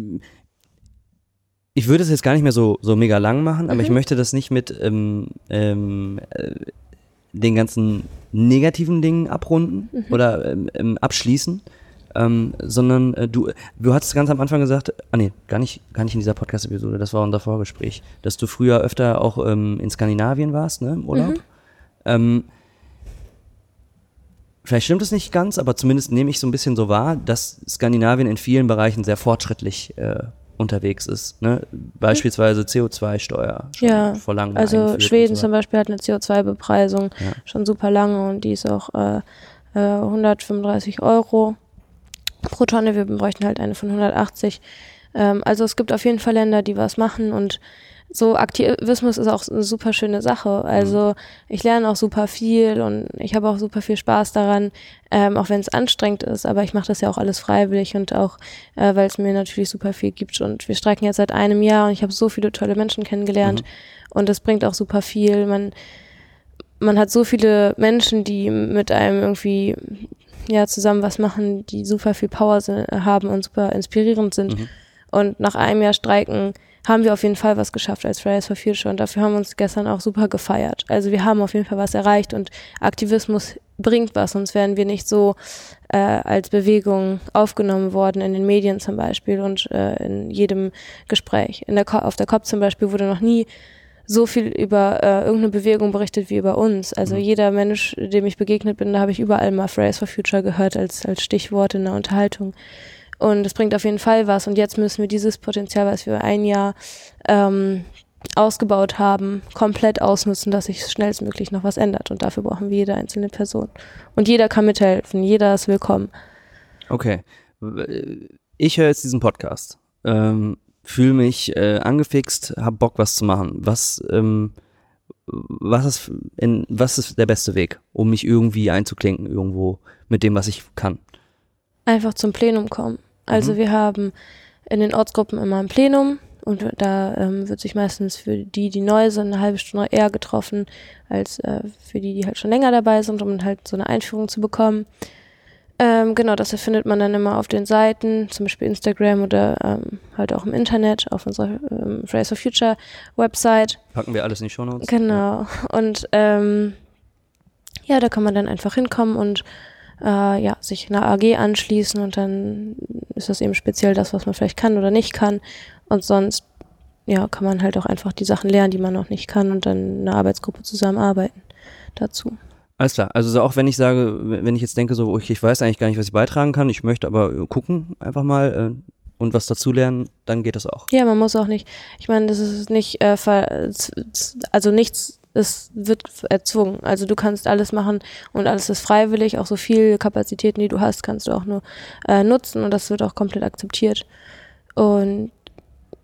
ich würde es jetzt gar nicht mehr so, so mega lang machen, aber mhm. ich möchte das nicht mit ähm, ähm, äh, den ganzen negativen Dingen abrunden mhm. oder ähm, ähm abschließen, ähm, sondern äh, du, du hattest ganz am Anfang gesagt, ah nee, gar nicht, gar nicht in dieser Podcast-Episode, das war unser Vorgespräch, dass du früher öfter auch ähm, in Skandinavien warst, ne, im Urlaub. Mhm. Ähm, vielleicht stimmt es nicht ganz, aber zumindest nehme ich so ein bisschen so wahr, dass Skandinavien in vielen Bereichen sehr fortschrittlich äh, unterwegs ist. Ne? Beispielsweise CO2-Steuer. Ja, vor langem also Schweden so. zum Beispiel hat eine CO2-Bepreisung ja. schon super lange und die ist auch äh, 135 äh, Euro pro Tonne. Wir bräuchten halt eine von 180. Ähm, also es gibt auf jeden Fall Länder, die was machen und so Aktivismus ist auch eine super schöne Sache. Also mhm. ich lerne auch super viel und ich habe auch super viel Spaß daran, ähm, auch wenn es anstrengend ist. Aber ich mache das ja auch alles freiwillig und auch, äh, weil es mir natürlich super viel gibt. Und wir streiken jetzt seit einem Jahr und ich habe so viele tolle Menschen kennengelernt mhm. und das bringt auch super viel. Man man hat so viele Menschen, die mit einem irgendwie ja zusammen was machen, die super viel Power haben und super inspirierend sind. Mhm. Und nach einem Jahr Streiken haben wir auf jeden Fall was geschafft als Fridays for Future und dafür haben wir uns gestern auch super gefeiert. Also wir haben auf jeden Fall was erreicht und Aktivismus bringt was, sonst wären wir nicht so äh, als Bewegung aufgenommen worden in den Medien zum Beispiel und äh, in jedem Gespräch. In der auf der COP zum Beispiel wurde noch nie so viel über äh, irgendeine Bewegung berichtet wie über uns. Also mhm. jeder Mensch, dem ich begegnet bin, da habe ich überall mal Fridays for Future gehört als, als Stichwort in der Unterhaltung. Und es bringt auf jeden Fall was. Und jetzt müssen wir dieses Potenzial, was wir ein Jahr ähm, ausgebaut haben, komplett ausnutzen, dass sich schnellstmöglich noch was ändert. Und dafür brauchen wir jede einzelne Person. Und jeder kann mithelfen, jeder ist willkommen. Okay. Ich höre jetzt diesen Podcast, ähm, fühle mich äh, angefixt, habe Bock, was zu machen. Was, ähm, was, ist in, was ist der beste Weg, um mich irgendwie einzuklinken irgendwo mit dem, was ich kann? Einfach zum Plenum kommen. Also mhm. wir haben in den Ortsgruppen immer ein Plenum und da ähm, wird sich meistens für die, die neu sind, eine halbe Stunde eher getroffen, als äh, für die, die halt schon länger dabei sind, um halt so eine Einführung zu bekommen. Ähm, genau, das findet man dann immer auf den Seiten, zum Beispiel Instagram oder ähm, halt auch im Internet, auf unserer ähm, Fridays for Future Website. Packen wir alles in die Show Notes. Genau. Und ähm, ja, da kann man dann einfach hinkommen und äh, ja, sich einer AG anschließen und dann ist das eben speziell das, was man vielleicht kann oder nicht kann. Und sonst ja, kann man halt auch einfach die Sachen lernen, die man noch nicht kann und dann in einer Arbeitsgruppe zusammenarbeiten dazu. Alles klar. Also auch wenn ich sage, wenn ich jetzt denke, so, ich, ich weiß eigentlich gar nicht, was ich beitragen kann, ich möchte aber gucken einfach mal äh, und was dazulernen, dann geht das auch. Ja, man muss auch nicht, ich meine, das ist nicht, äh, also nichts es wird erzwungen. Also du kannst alles machen und alles ist freiwillig. Auch so viel Kapazitäten, die du hast, kannst du auch nur äh, nutzen und das wird auch komplett akzeptiert. Und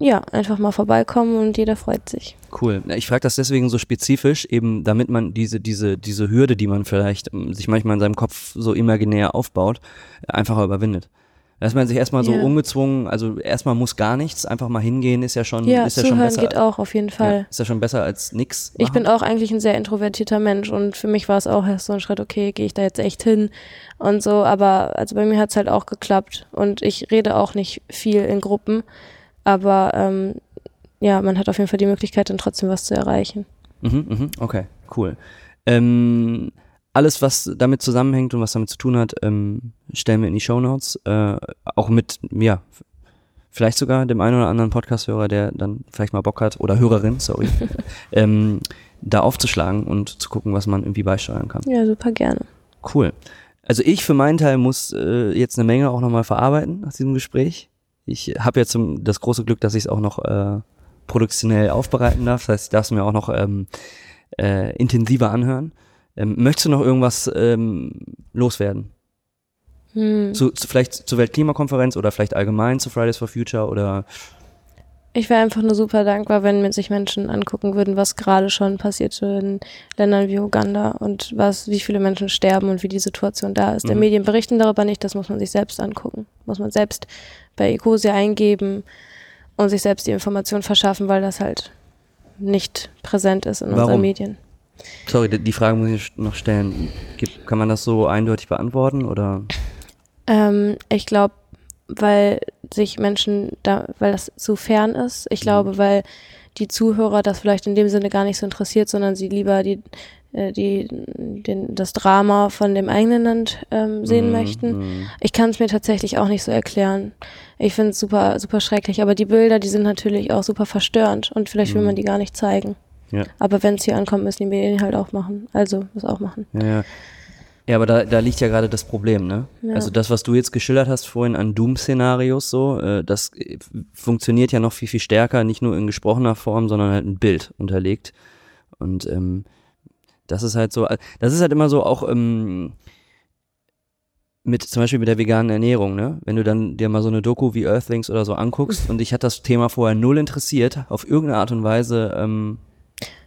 ja, einfach mal vorbeikommen und jeder freut sich. Cool. Ich frage das deswegen so spezifisch, eben damit man diese, diese, diese Hürde, die man vielleicht ähm, sich manchmal in seinem Kopf so imaginär aufbaut, einfacher überwindet. Dass man sich erstmal so yeah. ungezwungen, also erstmal muss gar nichts, einfach mal hingehen, ist ja schon, ja, ist ja schon besser. geht auch auf jeden Fall. Ja, ist ja schon besser als nix. Machen. Ich bin auch eigentlich ein sehr introvertierter Mensch und für mich war es auch erst so ein Schritt, okay, gehe ich da jetzt echt hin und so, aber also bei mir hat es halt auch geklappt und ich rede auch nicht viel in Gruppen, aber ähm, ja, man hat auf jeden Fall die Möglichkeit, dann trotzdem was zu erreichen. Mhm, mhm, okay, cool. Ähm, alles, was damit zusammenhängt und was damit zu tun hat, ähm, stellen wir in die Show Notes. Äh, auch mit, ja, vielleicht sogar dem einen oder anderen Podcast-Hörer, der dann vielleicht mal Bock hat, oder Hörerin, sorry, ähm, da aufzuschlagen und zu gucken, was man irgendwie beisteuern kann. Ja, super gerne. Cool. Also ich für meinen Teil muss äh, jetzt eine Menge auch nochmal verarbeiten nach diesem Gespräch. Ich habe jetzt das große Glück, dass ich es auch noch äh, produktionell aufbereiten darf. Das heißt, ich darf es mir auch noch ähm, äh, intensiver anhören. Ähm, möchtest du noch irgendwas ähm, loswerden? Hm. Zu, zu, vielleicht zur Weltklimakonferenz oder vielleicht allgemein zu Fridays for Future oder Ich wäre einfach nur super dankbar, wenn sich Menschen angucken würden, was gerade schon passiert in Ländern wie Uganda und was, wie viele Menschen sterben und wie die Situation da ist. Mhm. Medien berichten darüber nicht, das muss man sich selbst angucken. Muss man selbst bei Ecosia eingeben und sich selbst die Information verschaffen, weil das halt nicht präsent ist in unseren Warum? Medien. sorry, die, die Frage muss ich noch stellen. Kann man das so eindeutig beantworten oder? Ähm, ich glaube, weil sich Menschen da, weil das zu fern ist. Ich glaube, weil die Zuhörer das vielleicht in dem Sinne gar nicht so interessiert, sondern sie lieber die, äh, die, den, das Drama von dem eigenen Land ähm, sehen Mm, möchten. mm. Ich kann es mir tatsächlich auch nicht so erklären. Ich finde es super, super schrecklich. Aber die Bilder, die sind natürlich auch super verstörend und vielleicht will Mhm. man die gar nicht zeigen. Ja. Aber wenn es hier ankommt, müssen die Medien halt auch machen. Also, das auch machen. Ja, ja. Ja, aber da, da liegt ja gerade das Problem, ne? Ja. Also das, was du jetzt geschildert hast vorhin an Doom-Szenarios, so, äh, das äh, funktioniert ja noch viel, viel stärker, nicht nur in gesprochener Form, sondern halt ein Bild unterlegt. Und ähm, das ist halt so, äh, das ist halt immer so auch ähm, mit zum Beispiel mit der veganen Ernährung, ne? Wenn du dann dir mal so eine Doku wie Earthlings oder so anguckst und dich hat das Thema vorher null interessiert, auf irgendeine Art und Weise, ähm,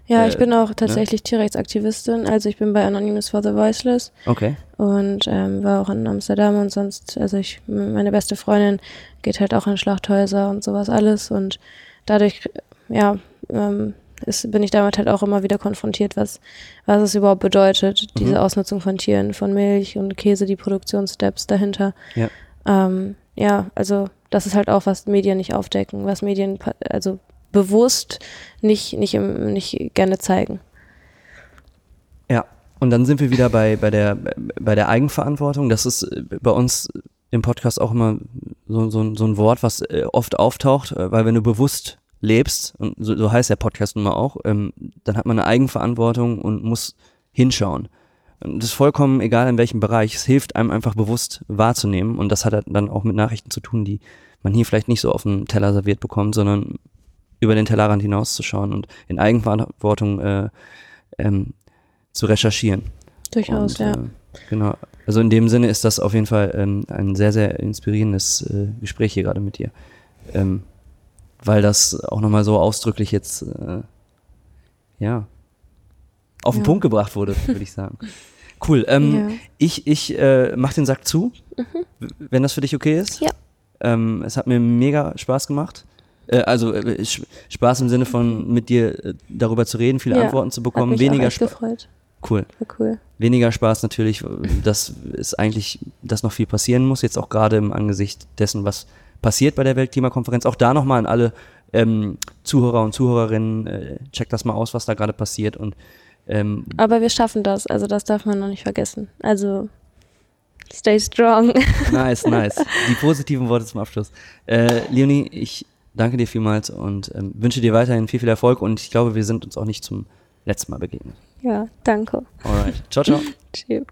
Ja, Äh, ich bin auch tatsächlich Tierrechtsaktivistin. Also ich bin bei Anonymous for the Voiceless. okay. und ähm, war auch in Amsterdam und sonst, also ich, meine beste Freundin geht halt auch in Schlachthäuser und sowas alles und dadurch, ja, ähm, ist, bin ich damit halt auch immer wieder konfrontiert, was, was es überhaupt bedeutet, diese Mhm. Ausnutzung von Tieren, von Milch und Käse, die Produktionssteps dahinter. Ja. Ähm, ja, also das ist halt auch, was Medien nicht aufdecken, was Medien also bewusst nicht, nicht, nicht gerne zeigen. Ja, und dann sind wir wieder bei, bei, der, bei der Eigenverantwortung. Das ist äh, bei uns im Podcast auch immer so, so, so ein Wort, was äh, oft auftaucht, äh, weil wenn du bewusst lebst, und so, so heißt der Podcast nun mal auch, ähm, dann hat man eine Eigenverantwortung und muss hinschauen. Und das ist vollkommen egal in welchem Bereich. Es hilft einem einfach bewusst wahrzunehmen. Und das hat dann auch mit Nachrichten zu tun, die man hier vielleicht nicht so auf dem Teller serviert bekommt, sondern über den Tellerrand hinauszuschauen und in Eigenverantwortung äh, ähm, zu recherchieren. Durchaus, Und, ja. Äh, genau. Also in dem Sinne ist das auf jeden Fall ähm, ein sehr, sehr inspirierendes äh, Gespräch hier gerade mit dir. Ähm, weil das auch nochmal so ausdrücklich jetzt, äh, ja, auf den Ja. Punkt gebracht wurde, würde ich sagen. Cool. Ähm, Ja. Ich, ich äh, mach den Sack zu, w- wenn das für dich okay ist. Ja. Ähm, es hat mir mega Spaß gemacht. Äh, also äh, Sch- Spaß im Sinne von mit dir äh, darüber zu reden, viele Ja, Antworten zu bekommen. Weniger Spaß. gefreut. Cool. War cool. Weniger Spaß natürlich, dass ist eigentlich, dass noch viel passieren muss, jetzt auch gerade im Angesicht dessen, was passiert bei der Weltklimakonferenz. Auch da nochmal an alle ähm, Zuhörer und Zuhörerinnen, äh, checkt das mal aus, was da gerade passiert und ähm, Aber wir schaffen das, also das darf man noch nicht vergessen. Also stay strong. nice, nice. Die positiven Worte zum Abschluss. Äh, Leonie, ich danke dir vielmals und ähm, wünsche dir weiterhin viel, viel Erfolg und ich glaube, wir sind uns auch nicht zum letzten Mal begegnet. ja, danke. Alright. Ciao, ciao. Tschüss.